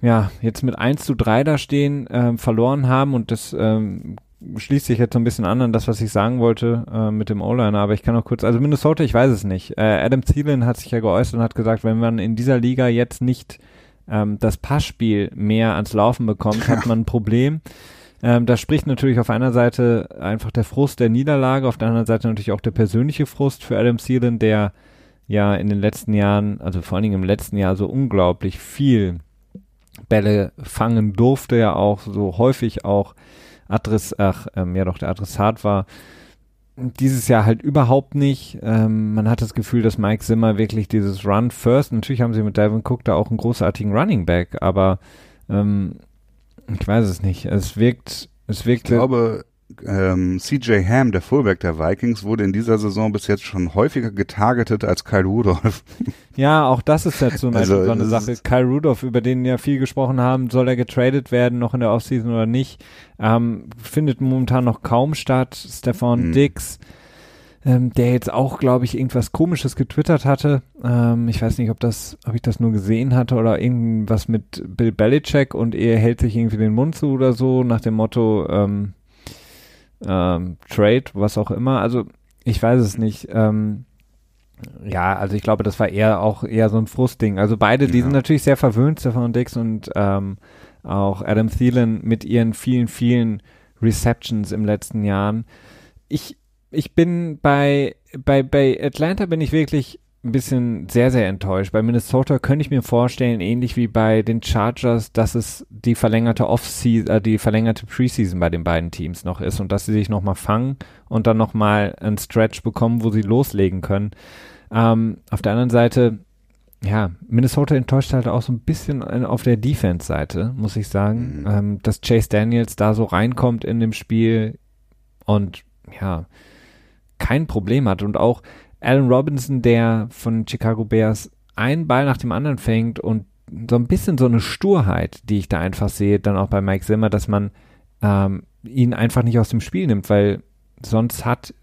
S1: ja jetzt mit 1 zu 3 da stehen, äh, verloren haben und das ähm, schließt sich jetzt so ein bisschen an an das, was ich sagen wollte äh, mit dem O-Liner, aber ich kann noch kurz, also Minnesota, ich weiß es nicht. Äh, Adam Thielen hat sich ja geäußert und hat gesagt, wenn man in dieser Liga jetzt nicht ähm, das Passspiel mehr ans Laufen bekommt, hat man ein Problem. Ähm, da spricht natürlich auf einer Seite einfach der Frust der Niederlage, auf der anderen Seite natürlich auch der persönliche Frust für Adam Thielen, der ja in den letzten Jahren, also vor allen Dingen im letzten Jahr so unglaublich viel Bälle fangen durfte, ja auch so häufig auch Adress, ach, ähm, ja doch der Adressat war. Dieses Jahr halt überhaupt nicht. Ähm, man hat das Gefühl, dass Mike Zimmer wirklich dieses Run First, natürlich haben sie mit Devin Cook da auch einen großartigen Running Back, aber ähm, ich weiß es nicht. Es wirkt, es wirkt.
S2: Ich glaube, ähm, CJ Ham, der Fullback der Vikings, wurde in dieser Saison bis jetzt schon häufiger getargetet als Kyle Rudolph.
S1: Ja, auch das ist jetzt so eine, also, so eine Sache. Kyle Rudolph, über den ja viel gesprochen haben, soll er getradet werden, noch in der Offseason oder nicht, ähm, findet momentan noch kaum statt. Stefan mhm. Dix, ähm, der jetzt auch, glaube ich, irgendwas Komisches getwittert hatte. Ähm, ich weiß nicht, ob das, ob ich das nur gesehen hatte oder irgendwas mit Bill Belichick und er hält sich irgendwie den Mund zu oder so, nach dem Motto ähm, ähm, Trade, was auch immer. Also ich weiß es nicht. Ähm, ja, also ich glaube, das war eher auch eher so ein Frustding. Also beide, die ja. sind natürlich sehr verwöhnt, Stefan Dix und ähm, auch Adam Thielen mit ihren vielen, vielen Receptions im letzten Jahren. Ich ich bin bei, bei, bei Atlanta bin ich wirklich ein bisschen sehr, sehr enttäuscht. Bei Minnesota könnte ich mir vorstellen, ähnlich wie bei den Chargers, dass es die verlängerte Off-Season, äh, die verlängerte Preseason bei den beiden Teams noch ist und dass sie sich nochmal fangen und dann nochmal einen Stretch bekommen, wo sie loslegen können. Ähm, auf der anderen Seite, ja, Minnesota enttäuscht halt auch so ein bisschen auf der Defense-Seite, muss ich sagen, mhm. ähm, dass Chase Daniels da so reinkommt in dem Spiel und ja, kein Problem hat und auch Allen Robinson, der von Chicago Bears einen Ball nach dem anderen fängt und so ein bisschen so eine Sturheit, die ich da einfach sehe, dann auch bei Mike Zimmer, dass man ähm, ihn einfach nicht aus dem Spiel nimmt, weil sonst hat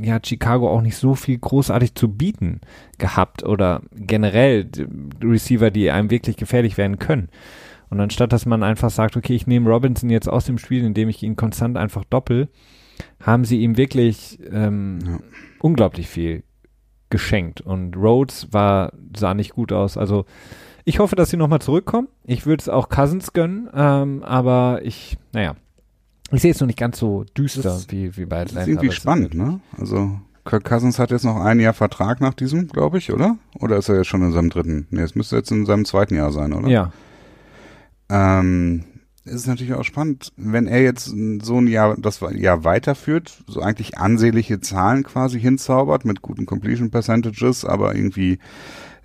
S1: ja Chicago auch nicht so viel großartig zu bieten gehabt oder generell Receiver, die einem wirklich gefährlich werden können. Und anstatt dass man einfach sagt, okay, ich nehme Robinson jetzt aus dem Spiel, indem ich ihn konstant einfach doppel, haben sie ihm wirklich ähm, ja. unglaublich viel geschenkt. Und Rhodes war, sah nicht gut aus. Also ich hoffe, dass sie nochmal zurückkommen. Ich würde es auch Cousins gönnen, ähm, aber ich, naja, ich sehe es noch nicht ganz so düster das wie, wie bei
S2: Atlanta. Das ist irgendwie spannend, ne? Also Kirk Cousins hat jetzt noch ein Jahr Vertrag nach diesem, glaube ich, oder? Oder ist er jetzt schon in seinem dritten? Nee, es müsste jetzt in seinem zweiten Jahr sein, oder?
S1: Ja.
S2: Ähm, ist es natürlich auch spannend, wenn er jetzt so ein Jahr, das Jahr weiterführt, so eigentlich ansehnliche Zahlen quasi hinzaubert mit guten Completion Percentages, aber irgendwie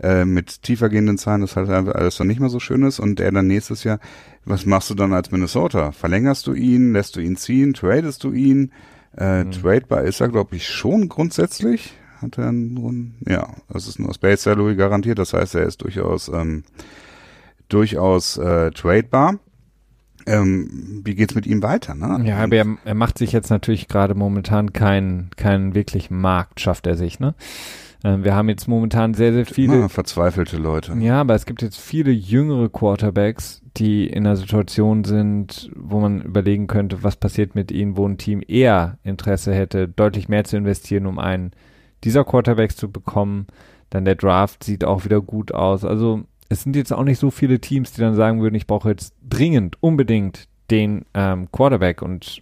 S2: äh, mit tiefergehenden Zahlen das halt alles dann nicht mehr so schön ist und er dann nächstes Jahr, was machst du dann als Minnesota? Verlängerst du ihn, lässt du ihn ziehen, tradest du ihn? Äh, mhm. Tradebar ist er, glaube ich, schon grundsätzlich. Hat er einen, ja, das ist nur Base Salary garantiert, das heißt, er ist durchaus ähm, durchaus äh, tradebar ähm, wie geht's mit ihm weiter? Ne?
S1: Ja, aber er, er macht sich jetzt natürlich gerade momentan keinen keinen wirklichen Markt, schafft er sich, ne? Ähm, wir haben jetzt momentan sehr, sehr viele. Ja,
S2: verzweifelte Leute.
S1: Ja, aber es gibt jetzt viele jüngere Quarterbacks, die in einer Situation sind, wo man überlegen könnte, was passiert mit ihnen, wo ein Team eher Interesse hätte, deutlich mehr zu investieren, um einen dieser Quarterbacks zu bekommen. Dann der Draft sieht auch wieder gut aus. Also es sind jetzt auch nicht so viele Teams, die dann sagen würden, ich brauche jetzt dringend, unbedingt den ähm, Quarterback und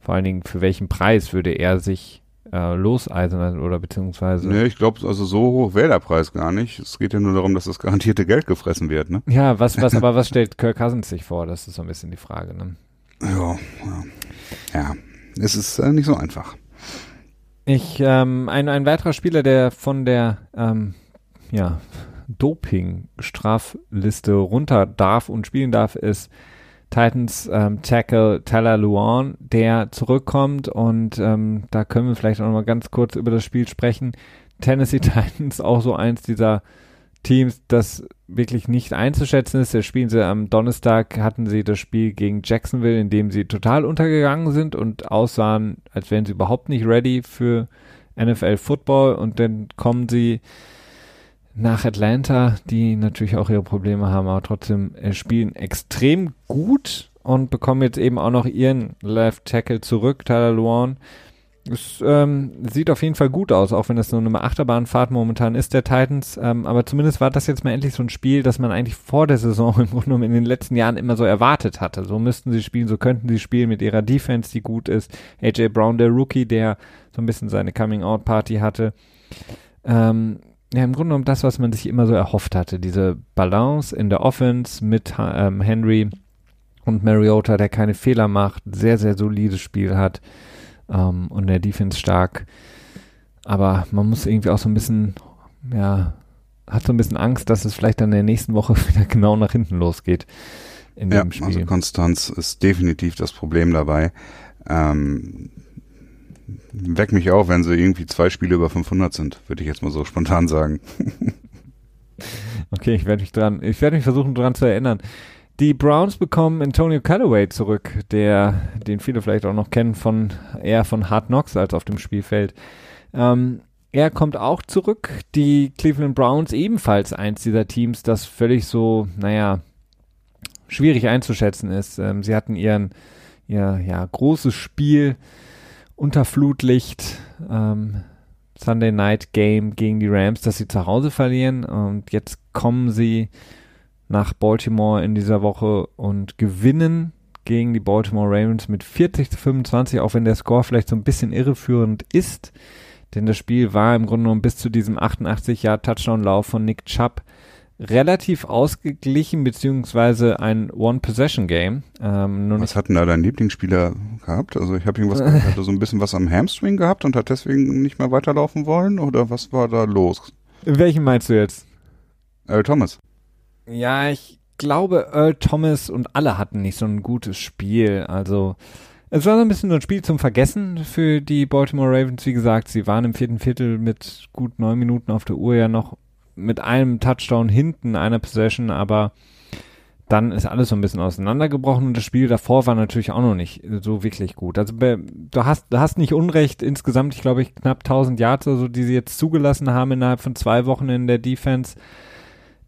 S1: vor allen Dingen für welchen Preis würde er sich äh, loseisen oder beziehungsweise.
S2: Nee, ich glaube, also so hoch wäre der Preis gar nicht. Es geht ja nur darum, dass das garantierte Geld gefressen wird, ne?
S1: Ja, was, was, aber was stellt Kirk Cousins sich vor? Das ist so ein bisschen die Frage, ne?
S2: Ja, ja. es ist äh, nicht so einfach.
S1: Ich, ähm, ein, ein weiterer Spieler, der von der, ähm, ja, Doping-Strafliste runter darf und spielen darf, ist Titans ähm, Tackle Tyler Luan, der zurückkommt und ähm, da können wir vielleicht auch noch mal ganz kurz über das Spiel sprechen. Tennessee Titans auch so eins dieser Teams, das wirklich nicht einzuschätzen ist. Da spielen sie am Donnerstag, hatten sie das Spiel gegen Jacksonville, in dem sie total untergegangen sind und aussahen, als wären sie überhaupt nicht ready für NFL Football und dann kommen sie nach Atlanta, die natürlich auch ihre Probleme haben, aber trotzdem äh, spielen extrem gut und bekommen jetzt eben auch noch ihren Left Tackle zurück, Tyler Luan. Es ähm, sieht auf jeden Fall gut aus, auch wenn es nur eine Achterbahnfahrt momentan ist der Titans. Ähm, aber zumindest war das jetzt mal endlich so ein Spiel, das man eigentlich vor der Saison im Grunde genommen in den letzten Jahren immer so erwartet hatte. So müssten sie spielen, so könnten sie spielen mit ihrer Defense, die gut ist. AJ Brown, der Rookie, der so ein bisschen seine Coming-out-Party hatte. Ähm, ja, im Grunde genommen das, was man sich immer so erhofft hatte. Diese Balance in der Offense mit ähm, Henry und Mariota, der keine Fehler macht, sehr, sehr solides Spiel hat ähm, und der Defense stark. Aber man muss irgendwie auch so ein bisschen, ja, hat so ein bisschen Angst, dass es vielleicht dann in der nächsten Woche wieder genau nach hinten losgeht in ja, dem Spiel. Also
S2: Konstanz ist definitiv das Problem dabei. Ähm, weck mich auf, wenn sie irgendwie zwei Spiele über 500 sind, würde ich jetzt mal so spontan sagen.
S1: okay, ich werde mich dran, ich werde mich versuchen dran zu erinnern. Die Browns bekommen Antonio Callaway zurück, der, den viele vielleicht auch noch kennen von, eher von Hard Knocks als auf dem Spielfeld. Ähm, er kommt auch zurück. Die Cleveland Browns ebenfalls eins dieser Teams, das völlig so, naja, schwierig einzuschätzen ist. Ähm, sie hatten ihren, ihr, ja, großes Spiel unter Flutlicht, ähm, Sunday Night Game gegen die Rams, dass sie zu Hause verlieren und jetzt kommen sie nach Baltimore in dieser Woche und gewinnen gegen die Baltimore Ravens mit 40 zu 25, auch wenn der Score vielleicht so ein bisschen irreführend ist. Denn das Spiel war im Grunde genommen bis zu diesem 88 Jahr Touchdown-Lauf von Nick Chubb relativ ausgeglichen, beziehungsweise ein One-Possession-Game.
S2: Ähm, was hatten da dein Lieblingsspieler gehabt? Also ich habe irgendwas gehört, hatte so ein bisschen was am Hamstring gehabt und hat deswegen nicht mehr weiterlaufen wollen? Oder was war da los?
S1: Welchen meinst du jetzt?
S2: Earl Thomas.
S1: Ja, ich glaube, Earl Thomas und alle hatten nicht so ein gutes Spiel. Also, es war so ein bisschen so ein Spiel zum Vergessen für die Baltimore Ravens. Wie gesagt, sie waren im vierten Viertel mit gut neun Minuten auf der Uhr ja noch mit einem Touchdown hinten, einer Possession, aber dann ist alles so ein bisschen auseinandergebrochen und das Spiel davor war natürlich auch noch nicht so wirklich gut. Also du hast, du hast nicht Unrecht insgesamt, ich glaube ich knapp 1000 Yards oder so, die sie jetzt zugelassen haben innerhalb von zwei Wochen in der Defense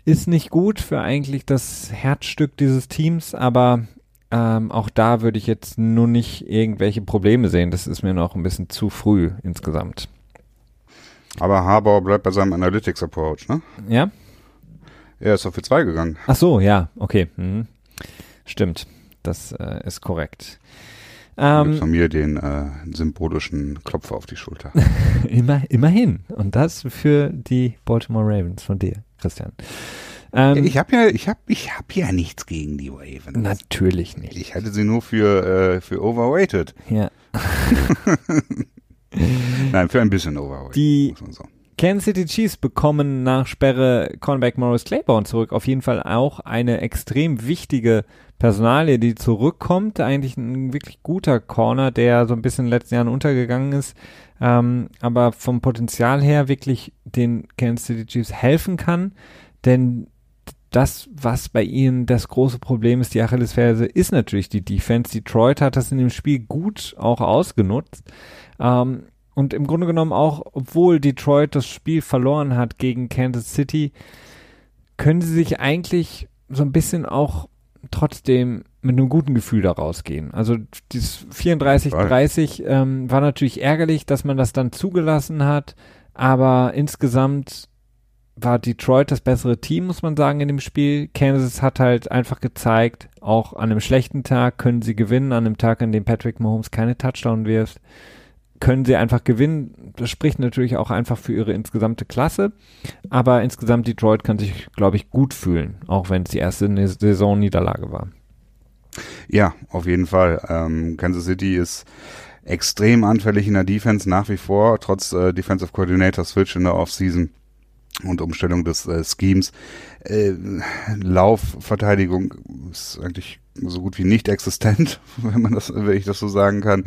S1: ist nicht gut für eigentlich das Herzstück dieses Teams, aber ähm, auch da würde ich jetzt nur nicht irgendwelche Probleme sehen. Das ist mir noch ein bisschen zu früh insgesamt.
S2: Aber Harbour bleibt bei seinem Analytics Approach, ne?
S1: Ja.
S2: Er ist auf für zwei gegangen.
S1: Ach so, ja, okay. Mhm. Stimmt. Das äh, ist korrekt.
S2: Ähm, von mir den äh, symbolischen Klopfer auf die Schulter.
S1: Immer, immerhin. Und das für die Baltimore Ravens von dir. Christian.
S2: Ähm, ich habe ja, ich habe, ich habe ja nichts gegen die Ravens.
S1: Natürlich nicht.
S2: Ich hatte sie nur für äh, für overweighted.
S1: Ja.
S2: Nein, für ein bisschen overweighted.
S1: Die so. Kansas City Chiefs bekommen nach Sperre Cornerback Morris Claiborne zurück. Auf jeden Fall auch eine extrem wichtige Personalie, die zurückkommt. Eigentlich ein wirklich guter Corner, der so ein bisschen in den letzten Jahren untergegangen ist ähm, aber vom Potenzial her wirklich den Kansas City Chiefs helfen kann, denn das, was bei ihnen das große Problem ist, die Achillesferse, ist natürlich die Defense. Detroit hat das in dem Spiel gut auch ausgenutzt. Ähm, und im Grunde genommen auch, obwohl Detroit das Spiel verloren hat gegen Kansas City, können sie sich eigentlich so ein bisschen auch trotzdem mit einem guten Gefühl da rausgehen. Also dieses 34-30 ähm, war natürlich ärgerlich, dass man das dann zugelassen hat, aber insgesamt war Detroit das bessere Team, muss man sagen, in dem Spiel. Kansas hat halt einfach gezeigt, auch an einem schlechten Tag können sie gewinnen, an einem Tag, an dem Patrick Mahomes keine Touchdown wirft, können sie einfach gewinnen. Das spricht natürlich auch einfach für ihre insgesamte Klasse. Aber insgesamt Detroit kann sich, glaube ich, gut fühlen, auch wenn es die erste Saison-Niederlage war.
S2: Ja, auf jeden Fall. Ähm, Kansas City ist extrem anfällig in der Defense nach wie vor, trotz äh, Defensive Coordinator Switch in der Offseason und Umstellung des äh, Schemes. Äh, Laufverteidigung ist eigentlich so gut wie nicht existent, wenn man das, wenn ich das so sagen kann.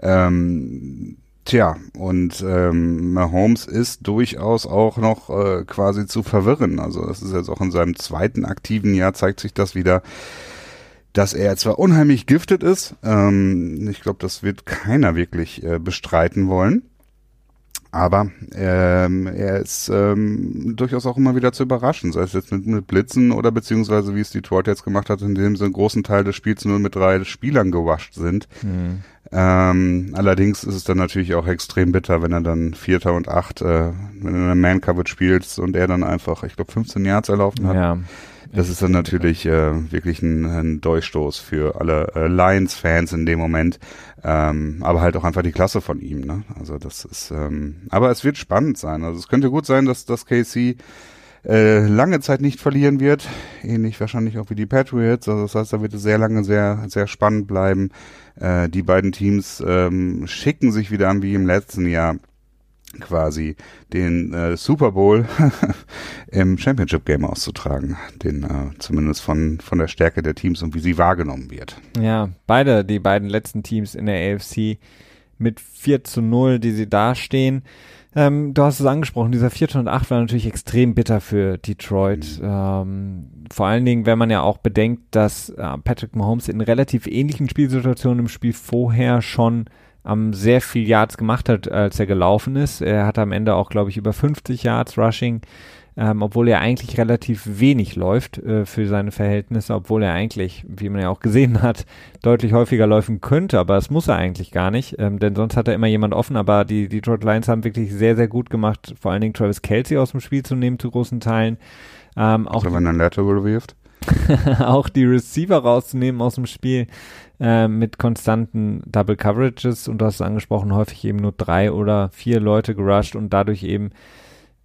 S2: Ähm, Tja, und ähm, Mahomes ist durchaus auch noch äh, quasi zu verwirren. Also das ist jetzt auch in seinem zweiten aktiven Jahr zeigt sich das wieder, dass er zwar unheimlich giftet ist. Ähm, ich glaube, das wird keiner wirklich äh, bestreiten wollen. Aber ähm, er ist ähm, durchaus auch immer wieder zu überraschen, sei es jetzt mit, mit Blitzen oder beziehungsweise wie es Detroit jetzt gemacht hat, indem sie einen großen Teil des Spiels nur mit drei Spielern gewascht sind. Mhm. Ähm, allerdings ist es dann natürlich auch extrem bitter, wenn er dann Vierter und Acht, äh, wenn er eine Man-Coverage spielt und er dann einfach, ich glaube, 15 Yards erlaufen hat. Ja. Das ist dann natürlich äh, wirklich ein, ein Durchstoß für alle äh, Lions-Fans in dem Moment, ähm, aber halt auch einfach die Klasse von ihm. Ne? Also das ist, ähm, aber es wird spannend sein. Also es könnte gut sein, dass das KC äh, lange Zeit nicht verlieren wird, ähnlich wahrscheinlich auch wie die Patriots. Also das heißt, da wird es sehr lange sehr sehr spannend bleiben. Äh, die beiden Teams ähm, schicken sich wieder an wie im letzten Jahr quasi den äh, Super Bowl im Championship Game auszutragen, den äh, zumindest von von der Stärke der Teams und wie sie wahrgenommen wird.
S1: Ja, beide die beiden letzten Teams in der AFC mit 4 zu 0, die sie dastehen. Ähm, du hast es angesprochen, dieser 408 war natürlich extrem bitter für Detroit. Mhm. Ähm, vor allen Dingen, wenn man ja auch bedenkt, dass äh, Patrick Mahomes in relativ ähnlichen Spielsituationen im Spiel vorher schon ähm, sehr viel Yards gemacht hat, als er gelaufen ist. Er hatte am Ende auch, glaube ich, über 50 Yards Rushing, ähm, obwohl er eigentlich relativ wenig läuft äh, für seine Verhältnisse, obwohl er eigentlich, wie man ja auch gesehen hat, deutlich häufiger laufen könnte, aber das muss er eigentlich gar nicht, ähm, denn sonst hat er immer jemand offen, aber die Detroit Lions haben wirklich sehr, sehr gut gemacht, vor allen Dingen Travis Kelsey aus dem Spiel zu nehmen zu großen Teilen.
S2: Ähm, auch also wenn er ein Lateral wirft?
S1: auch die Receiver rauszunehmen aus dem Spiel äh, mit konstanten Double Coverages und du hast es angesprochen, häufig eben nur drei oder vier Leute gerusht und dadurch eben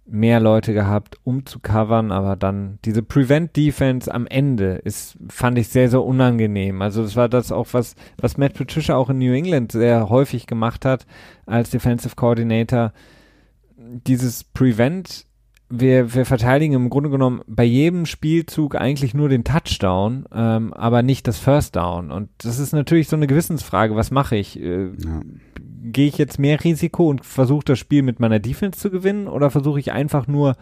S1: mehr Leute gehabt, um zu covern, aber dann diese Prevent Defense am Ende ist, fand ich sehr, sehr unangenehm. Also das war das auch, was, was Matt Patricia auch in New England sehr häufig gemacht hat als Defensive Coordinator. Dieses Prevent wir, wir verteidigen im Grunde genommen bei jedem Spielzug eigentlich nur den Touchdown, ähm, aber nicht das First Down. Und das ist natürlich so eine Gewissensfrage. Was mache ich? Äh, ja. Gehe ich jetzt mehr Risiko und versuche das Spiel mit meiner Defense zu gewinnen oder versuche ich einfach nur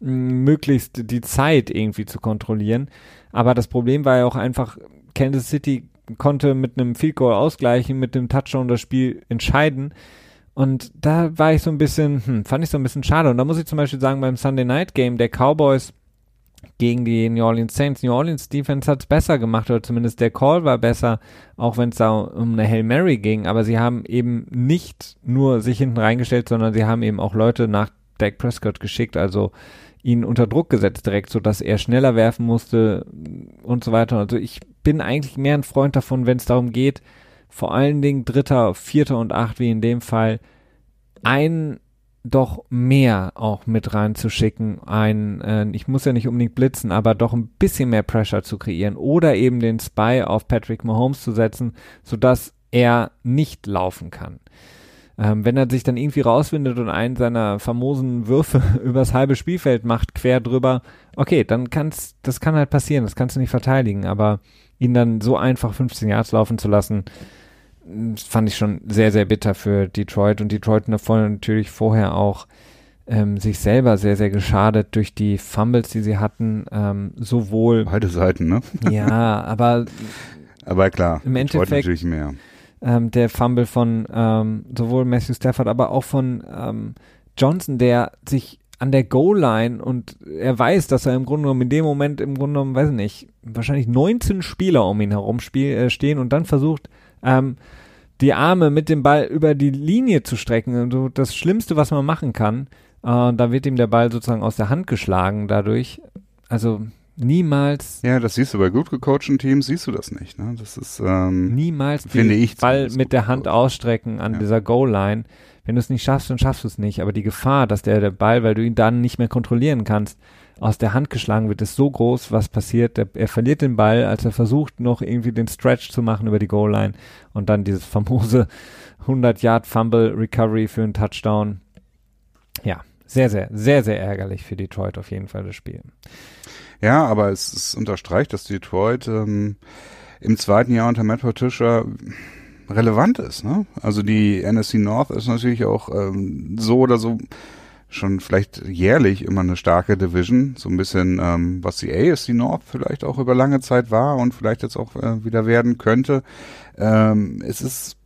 S1: möglichst die Zeit irgendwie zu kontrollieren? Aber das Problem war ja auch einfach, Kansas City konnte mit einem Field Goal ausgleichen, mit dem Touchdown das Spiel entscheiden. Und da war ich so ein bisschen, hm, fand ich so ein bisschen schade. Und da muss ich zum Beispiel sagen, beim Sunday Night Game der Cowboys gegen die New Orleans Saints, New Orleans Defense hat es besser gemacht, oder zumindest der Call war besser, auch wenn es da um eine Hail Mary ging. Aber sie haben eben nicht nur sich hinten reingestellt, sondern sie haben eben auch Leute nach Dak Prescott geschickt, also ihn unter Druck gesetzt direkt, so dass er schneller werfen musste und so weiter. Also ich bin eigentlich mehr ein Freund davon, wenn es darum geht, vor allen Dingen Dritter, Vierter und Acht, wie in dem Fall, ein doch mehr auch mit reinzuschicken, ein, äh, ich muss ja nicht unbedingt blitzen, aber doch ein bisschen mehr Pressure zu kreieren oder eben den Spy auf Patrick Mahomes zu setzen, sodass er nicht laufen kann. Ähm, wenn er sich dann irgendwie rausfindet und einen seiner famosen Würfe übers halbe Spielfeld macht, quer drüber, okay, dann kann's, das kann halt passieren, das kannst du nicht verteidigen, aber ihn dann so einfach 15 Yards laufen zu lassen, fand ich schon sehr, sehr bitter für Detroit und Detroit davon natürlich vorher auch ähm, sich selber sehr, sehr geschadet durch die Fumbles, die sie hatten, ähm, sowohl
S2: beide Seiten, ne?
S1: ja, aber
S2: aber klar,
S1: im Endeffekt
S2: natürlich mehr.
S1: Ähm, der Fumble von ähm, sowohl Matthew Stafford, aber auch von ähm, Johnson, der sich an der Goal-Line und er weiß, dass er im Grunde genommen in dem Moment im Grunde genommen, weiß ich nicht, wahrscheinlich 19 Spieler um ihn herum spiel, äh, stehen und dann versucht, ähm, die Arme mit dem Ball über die Linie zu strecken. Also das Schlimmste, was man machen kann. Äh, da wird ihm der Ball sozusagen aus der Hand geschlagen dadurch. Also niemals.
S2: Ja, das siehst du bei gut gecoachten Teams, siehst du das nicht. Ne? Das ist ähm,
S1: niemals finde ich Ball mit der Hand ausstrecken an ja. dieser Goal-Line. Wenn du es nicht schaffst, dann schaffst du es nicht. Aber die Gefahr, dass der, der Ball, weil du ihn dann nicht mehr kontrollieren kannst, aus der Hand geschlagen wird, ist so groß, was passiert. Er, er verliert den Ball, als er versucht, noch irgendwie den Stretch zu machen über die Goal Line und dann dieses famose 100 Yard Fumble Recovery für einen Touchdown. Ja, sehr, sehr, sehr, sehr ärgerlich für Detroit auf jeden Fall das Spiel.
S2: Ja, aber es, es unterstreicht, dass Detroit ähm, im zweiten Jahr unter Matt Patricia relevant ist. Ne? Also die NSC North ist natürlich auch ähm, so oder so schon vielleicht jährlich immer eine starke Division, so ein bisschen ähm, was die ASC North vielleicht auch über lange Zeit war und vielleicht jetzt auch äh, wieder werden könnte. Ähm, es ist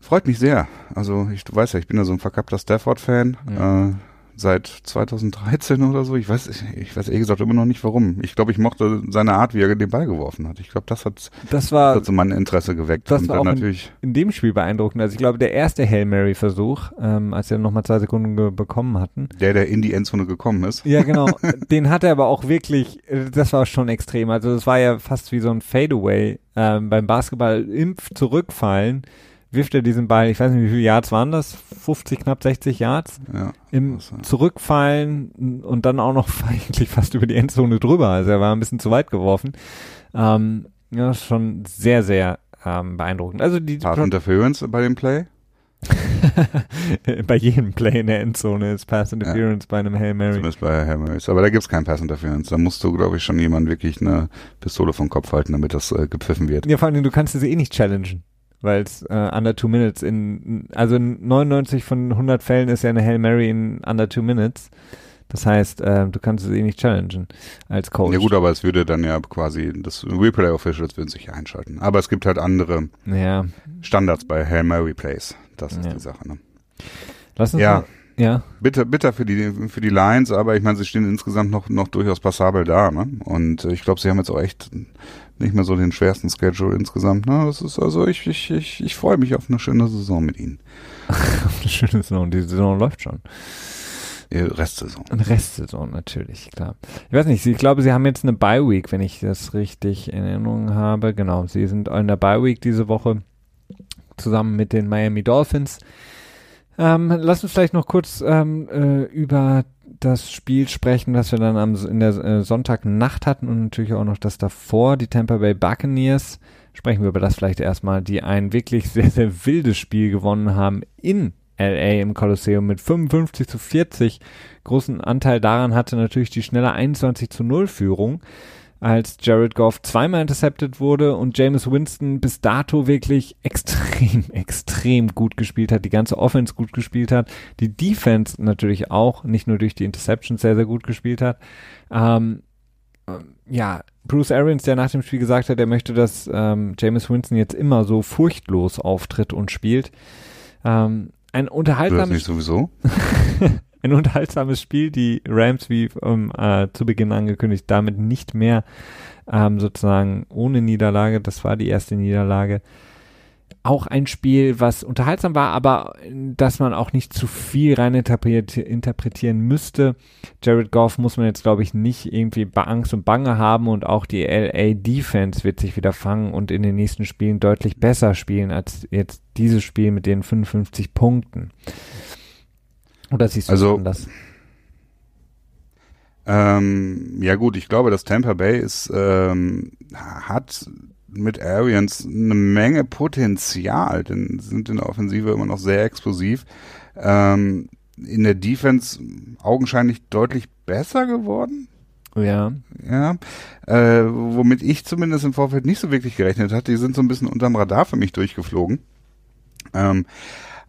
S2: freut mich sehr. Also ich, du weißt ja, ich bin ja so ein verkappter Stafford-Fan. Ja. Äh, seit 2013 oder so. Ich weiß, ich, weiß ehrlich gesagt immer noch nicht warum. Ich glaube, ich mochte seine Art, wie er den Ball geworfen hat. Ich glaube, das hat,
S1: das war,
S2: das hat so mein Interesse geweckt.
S1: Das Und war auch natürlich in, in, dem Spiel beeindruckend. Also ich glaube, der erste Hail Mary Versuch, ähm, als er nochmal zwei Sekunden bekommen hatten.
S2: Der, der in die Endzone gekommen ist.
S1: Ja, genau. den hat er aber auch wirklich, das war schon extrem. Also das war ja fast wie so ein Fadeaway ähm, beim Basketball im Zurückfallen wirft er diesen Ball, ich weiß nicht, wie viele Yards waren das? 50, knapp 60 Yards?
S2: Ja,
S1: Im Zurückfallen und dann auch noch eigentlich fast über die Endzone drüber. Also er war ein bisschen zu weit geworfen. Ähm, ja, schon sehr, sehr ähm, beeindruckend. Also die
S2: Pass Interference bei dem Play?
S1: bei jedem Play in der Endzone ist Pass Interference ja. bei einem Hail Mary.
S2: Zumindest bei Hail Marys. Aber da gibt's kein Pass Interference. Da musst du, glaube ich, schon jemand wirklich eine Pistole vom Kopf halten, damit das äh, gepfiffen wird.
S1: Ja, vor allem, du kannst sie eh nicht challengen weil es äh, under two minutes in, also 99 von 100 Fällen ist ja eine Hail Mary in under two minutes. Das heißt, äh, du kannst es eh nicht challengen als Coach.
S2: Ja gut, aber es würde dann ja quasi, das Replay Officials würden sich ja einschalten. Aber es gibt halt andere
S1: ja.
S2: Standards bei Hail Mary Plays. Das ist ja. die Sache, ne?
S1: Lass uns ja. Mal, ja.
S2: Bitter, bitter für die, für die Lions, aber ich meine, sie stehen insgesamt noch, noch durchaus passabel da, ne? Und ich glaube, sie haben jetzt auch echt nicht mehr so den schwersten Schedule insgesamt. Ne? Das ist also ich, ich, ich, ich freue mich auf eine schöne Saison mit ihnen.
S1: auf eine schöne Saison. Die Saison läuft schon.
S2: Restsaison.
S1: Eine Restsaison, natürlich, klar. Ich weiß nicht, ich glaube, sie haben jetzt eine Bye-Week, wenn ich das richtig in Erinnerung habe. Genau, sie sind in der Bye-Week diese Woche zusammen mit den Miami Dolphins. Ähm, lass uns vielleicht noch kurz ähm, äh, über das Spiel sprechen, das wir dann am, in der äh, Sonntagnacht hatten und natürlich auch noch das davor, die Tampa Bay Buccaneers. Sprechen wir über das vielleicht erstmal, die ein wirklich sehr, sehr wildes Spiel gewonnen haben in LA im Kolosseum mit 55 zu 40. Großen Anteil daran hatte natürlich die schnelle 21 zu 0 Führung als Jared Goff zweimal intercepted wurde und James Winston bis dato wirklich extrem, extrem gut gespielt hat, die ganze Offense gut gespielt hat, die Defense natürlich auch, nicht nur durch die Interceptions sehr, sehr gut gespielt hat. Ähm, ja, Bruce Arians, der nach dem Spiel gesagt hat, er möchte, dass ähm, James Winston jetzt immer so furchtlos auftritt und spielt. Ähm, ein unterhaltsames... Das
S2: nicht sowieso?
S1: ein unterhaltsames Spiel. Die Rams, wie ähm, äh, zu Beginn angekündigt, damit nicht mehr ähm, sozusagen ohne Niederlage. Das war die erste Niederlage. Auch ein Spiel, was unterhaltsam war, aber dass man auch nicht zu viel rein interpretieren müsste. Jared Goff muss man jetzt, glaube ich, nicht irgendwie bei Angst und Bange haben und auch die LA Defense wird sich wieder fangen und in den nächsten Spielen deutlich besser spielen als jetzt dieses Spiel mit den 55 Punkten. Oder siehst du
S2: also, anders? Ähm, ja gut, ich glaube, dass Tampa Bay ist, ähm, hat mit Arians eine Menge Potenzial, denn sind in der Offensive immer noch sehr explosiv. Ähm, in der Defense augenscheinlich deutlich besser geworden.
S1: Ja.
S2: Ja. Äh, womit ich zumindest im Vorfeld nicht so wirklich gerechnet hatte. Die sind so ein bisschen unterm Radar für mich durchgeflogen. Ähm,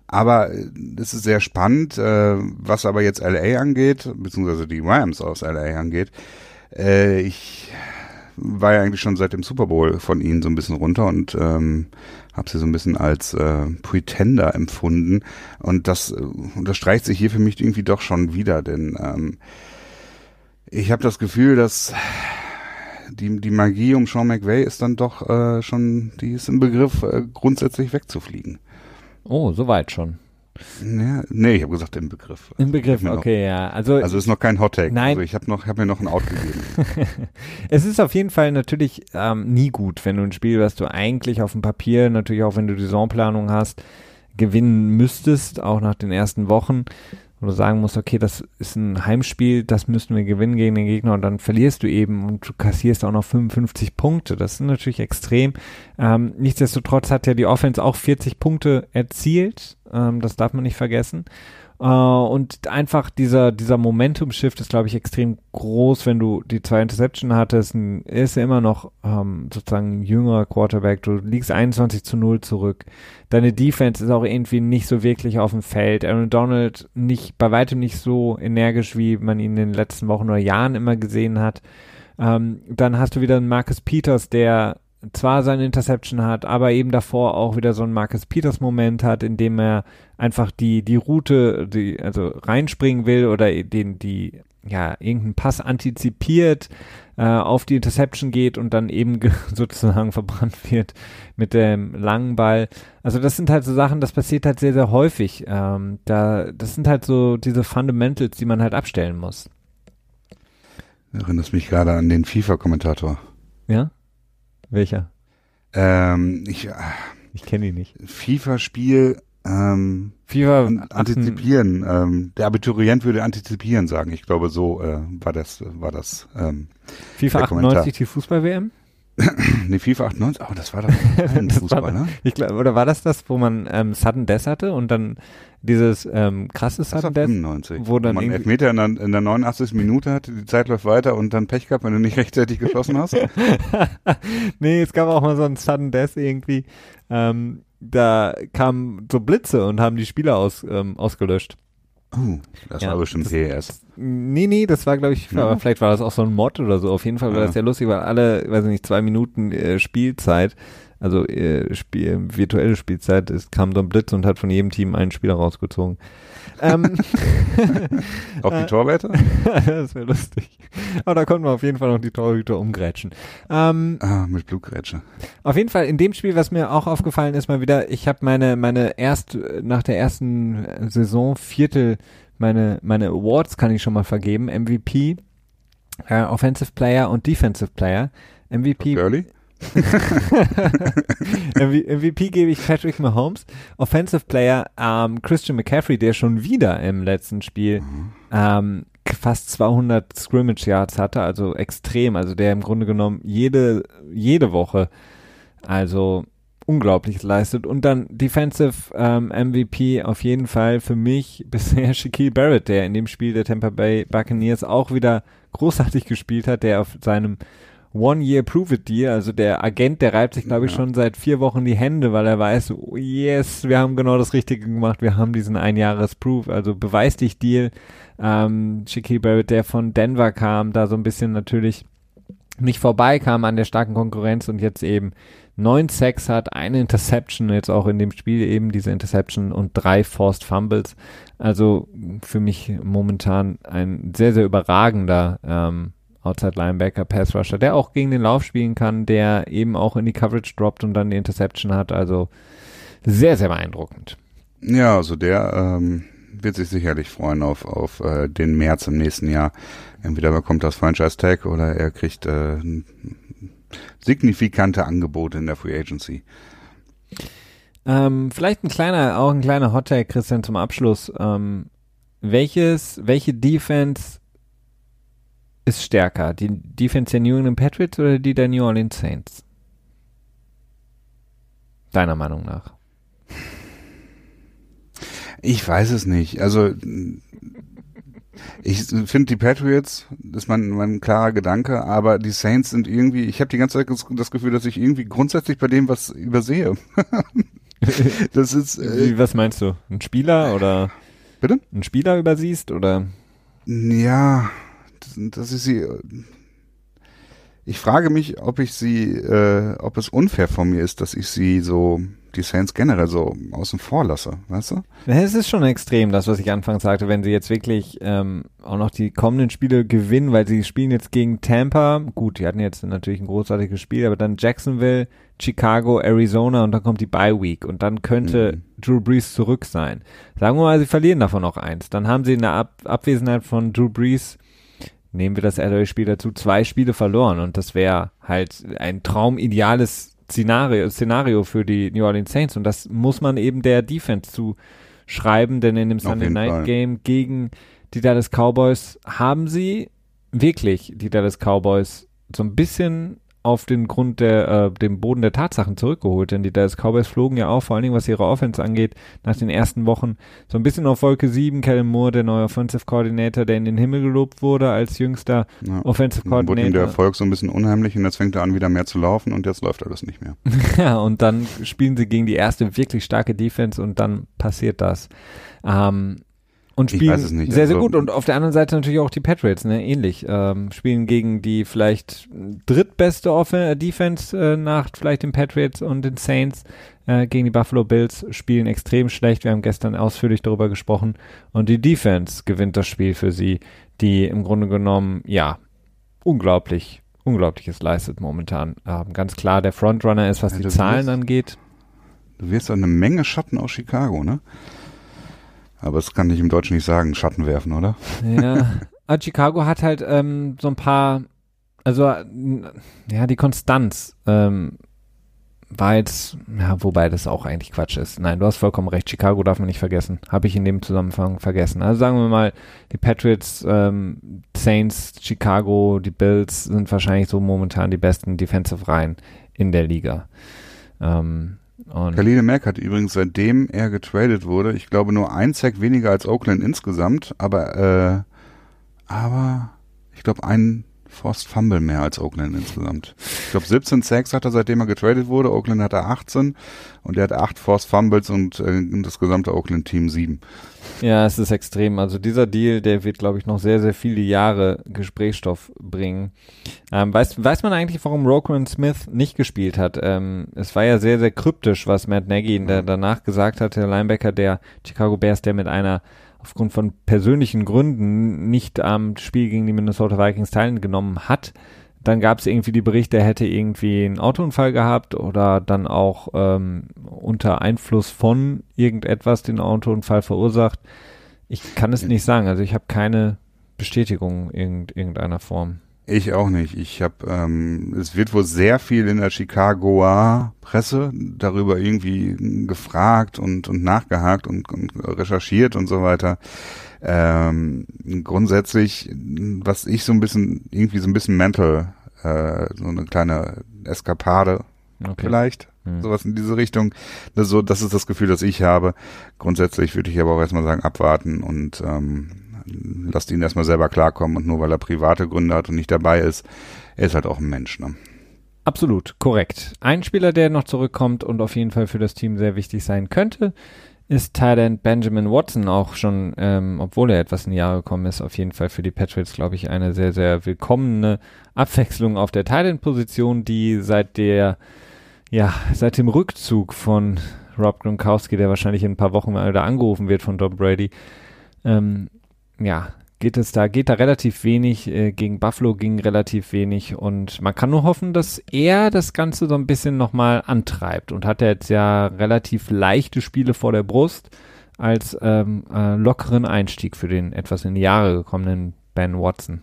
S2: aber äh, es ist sehr spannend, äh, was aber jetzt LA angeht, beziehungsweise die Rams aus LA angeht. Äh, ich war ja eigentlich schon seit dem Super Bowl von ihnen so ein bisschen runter und ähm, habe sie so ein bisschen als äh, Pretender empfunden. Und das äh, unterstreicht sich hier für mich irgendwie doch schon wieder, denn ähm, ich habe das Gefühl, dass die, die Magie um Sean McVay ist dann doch äh, schon, die ist im Begriff, äh, grundsätzlich wegzufliegen.
S1: Oh, soweit schon.
S2: Ja, nee, ich habe gesagt im Begriff.
S1: Im Begriff, okay, noch, ja. Also,
S2: also ist noch kein Hot Take.
S1: Nein.
S2: Also ich habe habe mir noch ein Out gegeben.
S1: es ist auf jeden Fall natürlich ähm, nie gut, wenn du ein Spiel, was du eigentlich auf dem Papier, natürlich auch wenn du die Saisonplanung hast, gewinnen müsstest, auch nach den ersten Wochen, du sagen musst, okay, das ist ein Heimspiel, das müssten wir gewinnen gegen den Gegner und dann verlierst du eben und du kassierst auch noch 55 Punkte. Das ist natürlich extrem. Ähm, nichtsdestotrotz hat ja die Offense auch 40 Punkte erzielt. Ähm, das darf man nicht vergessen. Uh, und einfach dieser, dieser Momentum-Shift ist, glaube ich, extrem groß, wenn du die zwei Interception hattest. Ist ja immer noch ähm, sozusagen ein jüngerer Quarterback. Du liegst 21 zu 0 zurück. Deine Defense ist auch irgendwie nicht so wirklich auf dem Feld. Aaron Donald nicht, bei weitem nicht so energisch, wie man ihn in den letzten Wochen oder Jahren immer gesehen hat. Ähm, dann hast du wieder einen Marcus Peters, der zwar seine Interception hat, aber eben davor auch wieder so ein Marcus Peters Moment hat, in dem er einfach die, die Route, die, also reinspringen will oder den, die, ja, irgendeinen Pass antizipiert, äh, auf die Interception geht und dann eben sozusagen verbrannt wird mit dem langen Ball. Also das sind halt so Sachen, das passiert halt sehr, sehr häufig. Ähm, da, das sind halt so diese Fundamentals, die man halt abstellen muss.
S2: Erinnerst mich gerade an den FIFA-Kommentator.
S1: Ja? Welcher?
S2: Ähm, ich äh,
S1: ich kenne ihn nicht.
S2: FIFA-Spiel ähm,
S1: FIFA
S2: antizipieren. Ähm, der Abiturient würde antizipieren sagen. Ich glaube, so äh, war das. War das ähm,
S1: FIFA 98 die Fußball-WM?
S2: Nee, FIFA 98, oh, das war doch ein Fußball, war, ne?
S1: Ich glaub, oder war das das, wo man ähm, Sudden Death hatte und dann dieses ähm, krasse Sudden Death?
S2: 95. Wo dann man Elfmeter in der, in der 89. Minute hatte, die Zeit läuft weiter und dann Pech gehabt, wenn du nicht rechtzeitig geschossen hast?
S1: nee, es gab auch mal so ein Sudden Death irgendwie. Ähm, da kamen so Blitze und haben die Spieler aus, ähm, ausgelöscht.
S2: Oh, das ja, war bestimmt das, PES.
S1: Nee, nee, das war, glaube ich, ja. vielleicht war das auch so ein Mod oder so. Auf jeden Fall war ja. das ja lustig, weil alle, weiß ich nicht, zwei Minuten äh, Spielzeit, also äh, Spiel, virtuelle Spielzeit, es kam so ein Blitz und hat von jedem Team einen Spieler rausgezogen ähm,
S2: Auch die Torwärter?
S1: das wäre lustig. Aber da konnten wir auf jeden Fall noch die Torhüter umgrätschen. Ähm,
S2: ah, mit Blutgrätsche.
S1: Auf jeden Fall in dem Spiel, was mir auch aufgefallen ist, mal wieder, ich habe meine, meine erst, nach der ersten Saison, Viertel, meine, meine Awards kann ich schon mal vergeben. MVP, äh, Offensive Player und Defensive Player. MVP.
S2: Girly?
S1: MVP gebe ich Patrick Mahomes. Offensive Player ähm, Christian McCaffrey, der schon wieder im letzten Spiel mhm. ähm, fast 200 Scrimmage Yards hatte, also extrem, also der im Grunde genommen jede jede Woche also unglaublich leistet und dann Defensive ähm, MVP auf jeden Fall für mich bisher Shaquille Barrett, der in dem Spiel der Tampa Bay Buccaneers auch wieder großartig gespielt hat, der auf seinem One-Year-Prove-It-Deal. Also der Agent, der reibt sich, glaube ich, ja. schon seit vier Wochen die Hände, weil er weiß, oh yes, wir haben genau das Richtige gemacht. Wir haben diesen Ein-Jahres-Proof, also beweis dich Deal. Ähm, Shaquille Barrett, der von Denver kam, da so ein bisschen natürlich nicht vorbeikam an der starken Konkurrenz und jetzt eben neun Sacks hat, eine Interception, jetzt auch in dem Spiel eben diese Interception und drei Forced Fumbles. Also für mich momentan ein sehr, sehr überragender ähm, Outside Linebacker, Pass Rusher, der auch gegen den Lauf spielen kann, der eben auch in die Coverage droppt und dann die Interception hat. Also sehr, sehr beeindruckend.
S2: Ja, also der ähm, wird sich sicherlich freuen auf, auf äh, den März im nächsten Jahr. Entweder bekommt das Franchise Tag oder er kriegt äh, signifikante Angebote in der Free Agency.
S1: Ähm, vielleicht ein kleiner, auch ein kleiner Hot Tag, Christian, zum Abschluss. Ähm, welches, welche Defense ist stärker? Die Defense der New England Patriots oder die der New Orleans Saints? Deiner Meinung nach?
S2: Ich weiß es nicht. Also ich finde die Patriots, das ist mein, mein klarer Gedanke, aber die Saints sind irgendwie, ich habe die ganze Zeit das Gefühl, dass ich irgendwie grundsätzlich bei dem was übersehe.
S1: das ist. Äh, was meinst du? Ein Spieler oder?
S2: Bitte?
S1: Ein Spieler übersiehst oder?
S2: Ja, dass ich sie. Ich frage mich, ob ich sie, äh, ob es unfair von mir ist, dass ich sie so, die Saints generell so außen vor lasse, weißt du?
S1: Es ist schon extrem, das, was ich anfangs sagte, wenn sie jetzt wirklich ähm, auch noch die kommenden Spiele gewinnen, weil sie spielen jetzt gegen Tampa, gut, die hatten jetzt natürlich ein großartiges Spiel, aber dann Jacksonville, Chicago, Arizona und dann kommt die Bye Week und dann könnte mhm. Drew Brees zurück sein. Sagen wir mal, sie verlieren davon noch eins. Dann haben sie in der Ab Abwesenheit von Drew Brees nehmen wir das LA-Spiel dazu, zwei Spiele verloren und das wäre halt ein traumideales Szenario, Szenario für die New Orleans Saints und das muss man eben der Defense zuschreiben, denn in dem Sunday Night Fall. Game gegen die Dallas Cowboys haben sie wirklich die Dallas Cowboys so ein bisschen auf den Grund der, äh, dem Boden der Tatsachen zurückgeholt, denn die Dallas Cowboys flogen ja auch, vor allen Dingen was ihre Offense angeht, nach den ersten Wochen so ein bisschen auf Wolke 7, Kellen Moore, der neue Offensive Coordinator, der in den Himmel gelobt wurde als jüngster ja. Offensive Coordinator. Wurde ihm
S2: der Erfolg so ein bisschen unheimlich und jetzt fängt er an, wieder mehr zu laufen und jetzt läuft alles nicht mehr.
S1: ja, und dann spielen sie gegen die erste wirklich starke Defense und dann passiert das. Ähm, und spielen sehr, sehr also, gut. Und auf der anderen Seite natürlich auch die Patriots, ne, ähnlich. Ähm, spielen gegen die vielleicht drittbeste Off äh, Defense äh, nach vielleicht den Patriots und den Saints äh, gegen die Buffalo Bills, spielen extrem schlecht. Wir haben gestern ausführlich darüber gesprochen. Und die Defense gewinnt das Spiel für sie, die im Grunde genommen, ja, unglaublich, unglaubliches leistet momentan. Ähm, ganz klar der Frontrunner ist, was ja, die Zahlen wirst, angeht.
S2: Du wirst eine Menge Schatten aus Chicago, ne? Aber das kann ich im Deutschen nicht sagen, Schatten werfen, oder?
S1: Ja. Aber Chicago hat halt ähm, so ein paar, also ja, die Konstanz ähm, war jetzt, ja, wobei das auch eigentlich Quatsch ist. Nein, du hast vollkommen recht. Chicago darf man nicht vergessen. Habe ich in dem Zusammenhang vergessen. Also sagen wir mal, die Patriots, ähm, Saints, Chicago, die Bills sind wahrscheinlich so momentan die besten Defensive Reihen in der Liga. Ähm,
S2: und Khalil Mack hat übrigens, seitdem er getradet wurde, ich glaube nur ein Sack weniger als Oakland insgesamt, aber, äh, aber ich glaube ein Forced Fumble mehr als Oakland insgesamt. Ich glaube 17 Sacks hat er, seitdem er getradet wurde. Oakland hat er 18 und er hat 8 Forced Fumbles und äh, das gesamte Oakland-Team 7.
S1: Ja, es ist extrem. Also dieser Deal, der wird, glaube ich, noch sehr, sehr viele Jahre Gesprächsstoff bringen. Ähm, weiß, weiß man eigentlich, warum Roquan Smith nicht gespielt hat? Ähm, es war ja sehr, sehr kryptisch, was Matt Nagy in der, danach gesagt hat, der Linebacker der Chicago Bears, der mit einer aufgrund von persönlichen Gründen nicht am Spiel gegen die Minnesota Vikings teilgenommen hat. Dann gab es irgendwie die Berichte, er hätte irgendwie einen Autounfall gehabt oder dann auch ähm, unter Einfluss von irgendetwas den Autounfall verursacht. Ich kann es nicht sagen. Also ich habe keine Bestätigung in irgendeiner Form.
S2: Ich auch nicht. Ich habe, ähm, es wird wohl sehr viel in der Chicagoer Presse darüber irgendwie gefragt und, und nachgehakt und, und recherchiert und so weiter. Ähm, grundsätzlich, was ich so ein bisschen, irgendwie so ein bisschen mental, äh, so eine kleine Eskapade okay. vielleicht, hm. sowas in diese Richtung. Das, so, das ist das Gefühl, das ich habe. Grundsätzlich würde ich aber auch erstmal sagen, abwarten und ähm, lasst ihn erstmal selber klarkommen und nur weil er private Gründe hat und nicht dabei ist, er ist halt auch ein Mensch, ne?
S1: Absolut, korrekt. Ein Spieler, der noch zurückkommt und auf jeden Fall für das Team sehr wichtig sein könnte, ist Thailand Benjamin Watson auch schon, ähm, obwohl er etwas in die Jahre gekommen ist, auf jeden Fall für die Patriots, glaube ich, eine sehr, sehr willkommene Abwechslung auf der Thailand-Position, die seit der, ja, seit dem Rückzug von Rob Gronkowski, der wahrscheinlich in ein paar Wochen mal wieder angerufen wird von Tom Brady, ähm, ja, geht es da, geht da relativ wenig, äh, gegen Buffalo ging relativ wenig und man kann nur hoffen, dass er das Ganze so ein bisschen nochmal antreibt und hat er jetzt ja relativ leichte Spiele vor der Brust als ähm, äh, lockeren Einstieg für den etwas in die Jahre gekommenen Ben Watson.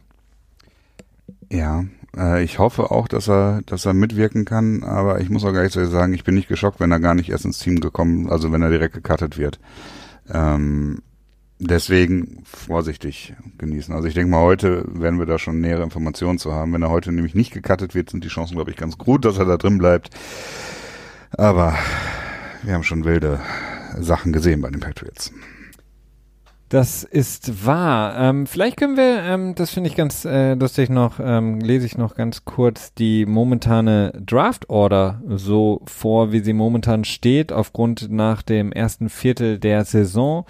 S2: Ja, äh, ich hoffe auch, dass er, dass er mitwirken kann, aber ich muss auch gleich sagen, ich bin nicht geschockt, wenn er gar nicht erst ins Team gekommen, also wenn er direkt gecuttet wird. Ähm, Deswegen vorsichtig genießen. Also ich denke mal, heute werden wir da schon nähere Informationen zu haben. Wenn er heute nämlich nicht gecuttet wird, sind die Chancen, glaube ich, ganz gut, dass er da drin bleibt. Aber wir haben schon wilde Sachen gesehen bei den Patriots.
S1: Das ist wahr. Ähm, vielleicht können wir, ähm, das finde ich ganz äh, lustig noch, ähm, lese ich noch ganz kurz die momentane Draft Order so vor, wie sie momentan steht, aufgrund nach dem ersten Viertel der Saison.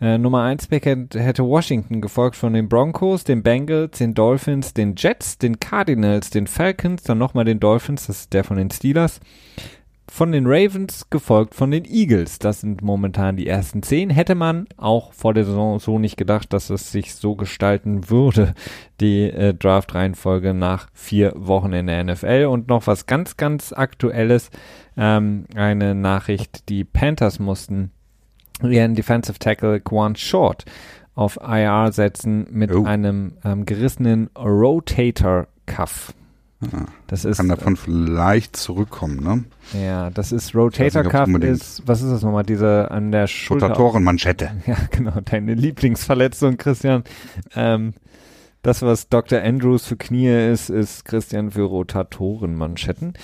S1: Äh, Nummer 1 Pick hätte Washington gefolgt von den Broncos, den Bengals, den Dolphins, den Jets, den Cardinals, den Falcons, dann nochmal den Dolphins, das ist der von den Steelers, von den Ravens gefolgt von den Eagles. Das sind momentan die ersten zehn. Hätte man auch vor der Saison so nicht gedacht, dass es sich so gestalten würde, die äh, Draft-Reihenfolge nach vier Wochen in der NFL. Und noch was ganz, ganz Aktuelles, ähm, eine Nachricht, die Panthers mussten ihren Defensive Tackle Quan Short auf IR setzen mit oh. einem ähm, gerissenen Rotator Cuff.
S2: Ah, das ist, kann davon vielleicht zurückkommen, ne?
S1: Ja, das ist Rotator Cuff ist, was ist das nochmal, diese an der Schulter.
S2: Rotatorenmanschette.
S1: Ja, genau, deine Lieblingsverletzung, Christian. Ähm, Das, was Dr. Andrews für Knie ist, ist Christian für Rotatorenmanschetten.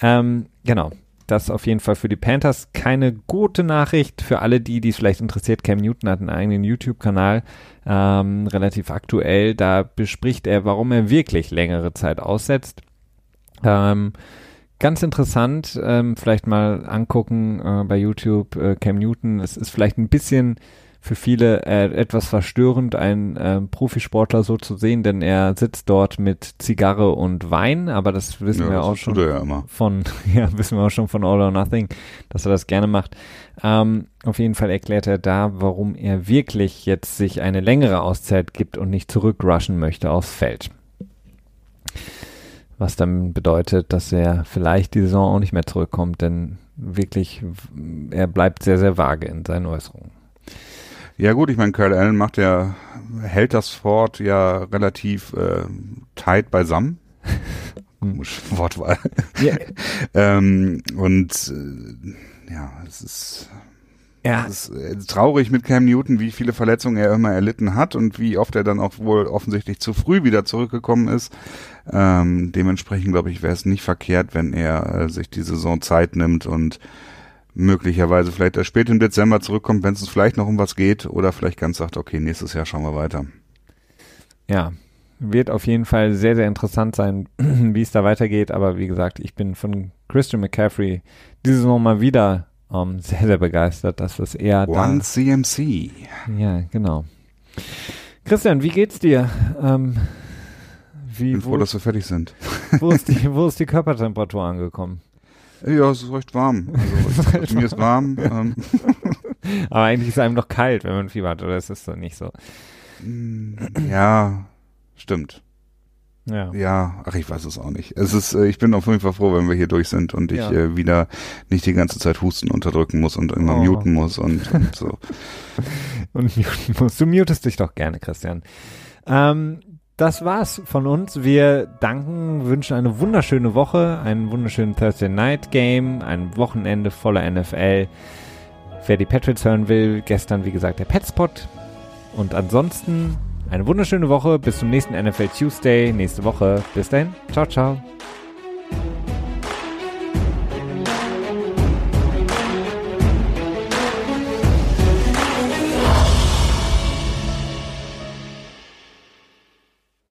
S1: Ähm, genau. Das auf jeden Fall für die Panthers keine gute Nachricht. Für alle die, die es vielleicht interessiert, Cam Newton hat einen eigenen YouTube-Kanal, ähm, relativ aktuell. Da bespricht er, warum er wirklich längere Zeit aussetzt. Ähm, ganz interessant, ähm, vielleicht mal angucken äh, bei YouTube äh, Cam Newton. Es ist vielleicht ein bisschen für viele äh, etwas verstörend, einen äh, Profisportler so zu sehen, denn er sitzt dort mit Zigarre und Wein, aber das wissen ja, wir auch schon ja von, ja, wissen wir auch schon von All or Nothing, dass er das gerne macht. Ähm, auf jeden Fall erklärt er da, warum er wirklich jetzt sich eine längere Auszeit gibt und nicht zurückrushen möchte aufs Feld. Was dann bedeutet, dass er vielleicht die Saison auch nicht mehr zurückkommt, denn wirklich, er bleibt sehr, sehr vage in seinen Äußerungen.
S2: Ja gut, ich meine, Kyle Allen macht ja, hält das Fort ja relativ äh, tight beisammen. Komische Wortwahl. Yeah. ähm, und äh, ja, es ist ja. Es ist äh, traurig mit Cam Newton, wie viele Verletzungen er immer erlitten hat und wie oft er dann auch wohl offensichtlich zu früh wieder zurückgekommen ist. Ähm, dementsprechend glaube ich, wäre es nicht verkehrt, wenn er äh, sich die Saison Zeit nimmt und möglicherweise vielleicht erst spät im Dezember zurückkommt, wenn es vielleicht noch um was geht oder vielleicht ganz sagt, okay, nächstes Jahr schauen wir weiter.
S1: Ja, wird auf jeden Fall sehr, sehr interessant sein, wie es da weitergeht. Aber wie gesagt, ich bin von Christian McCaffrey diese Saison mal wieder ähm, sehr, sehr begeistert, dass was er
S2: One da, CMC.
S1: Ja, genau. Christian, wie geht's dir? Ähm,
S2: wie, bin froh, dass wir fertig sind.
S1: Wo ist die, wo ist die Körpertemperatur angekommen?
S2: Ja, es ist recht warm. Also, mir ist warm. Ähm.
S1: Aber eigentlich ist einem doch kalt, wenn man Fieber hat, oder ist das so nicht so?
S2: Mm, ja, stimmt. Ja. Ja, ach, ich weiß es auch nicht. Es ist, äh, ich bin auf jeden Fall froh, wenn wir hier durch sind und ich ja. äh, wieder nicht die ganze Zeit Husten unterdrücken muss und immer oh. muten muss und, und so.
S1: und muten muss. Du mutest dich doch gerne, Christian. Ähm, das war's von uns. Wir danken, wünschen eine wunderschöne Woche, einen wunderschönen Thursday Night Game, ein Wochenende voller NFL. Wer die Patriots hören will, gestern wie gesagt der Petspot. Und ansonsten eine wunderschöne Woche. Bis zum nächsten NFL Tuesday nächste Woche. Bis dahin. Ciao, ciao.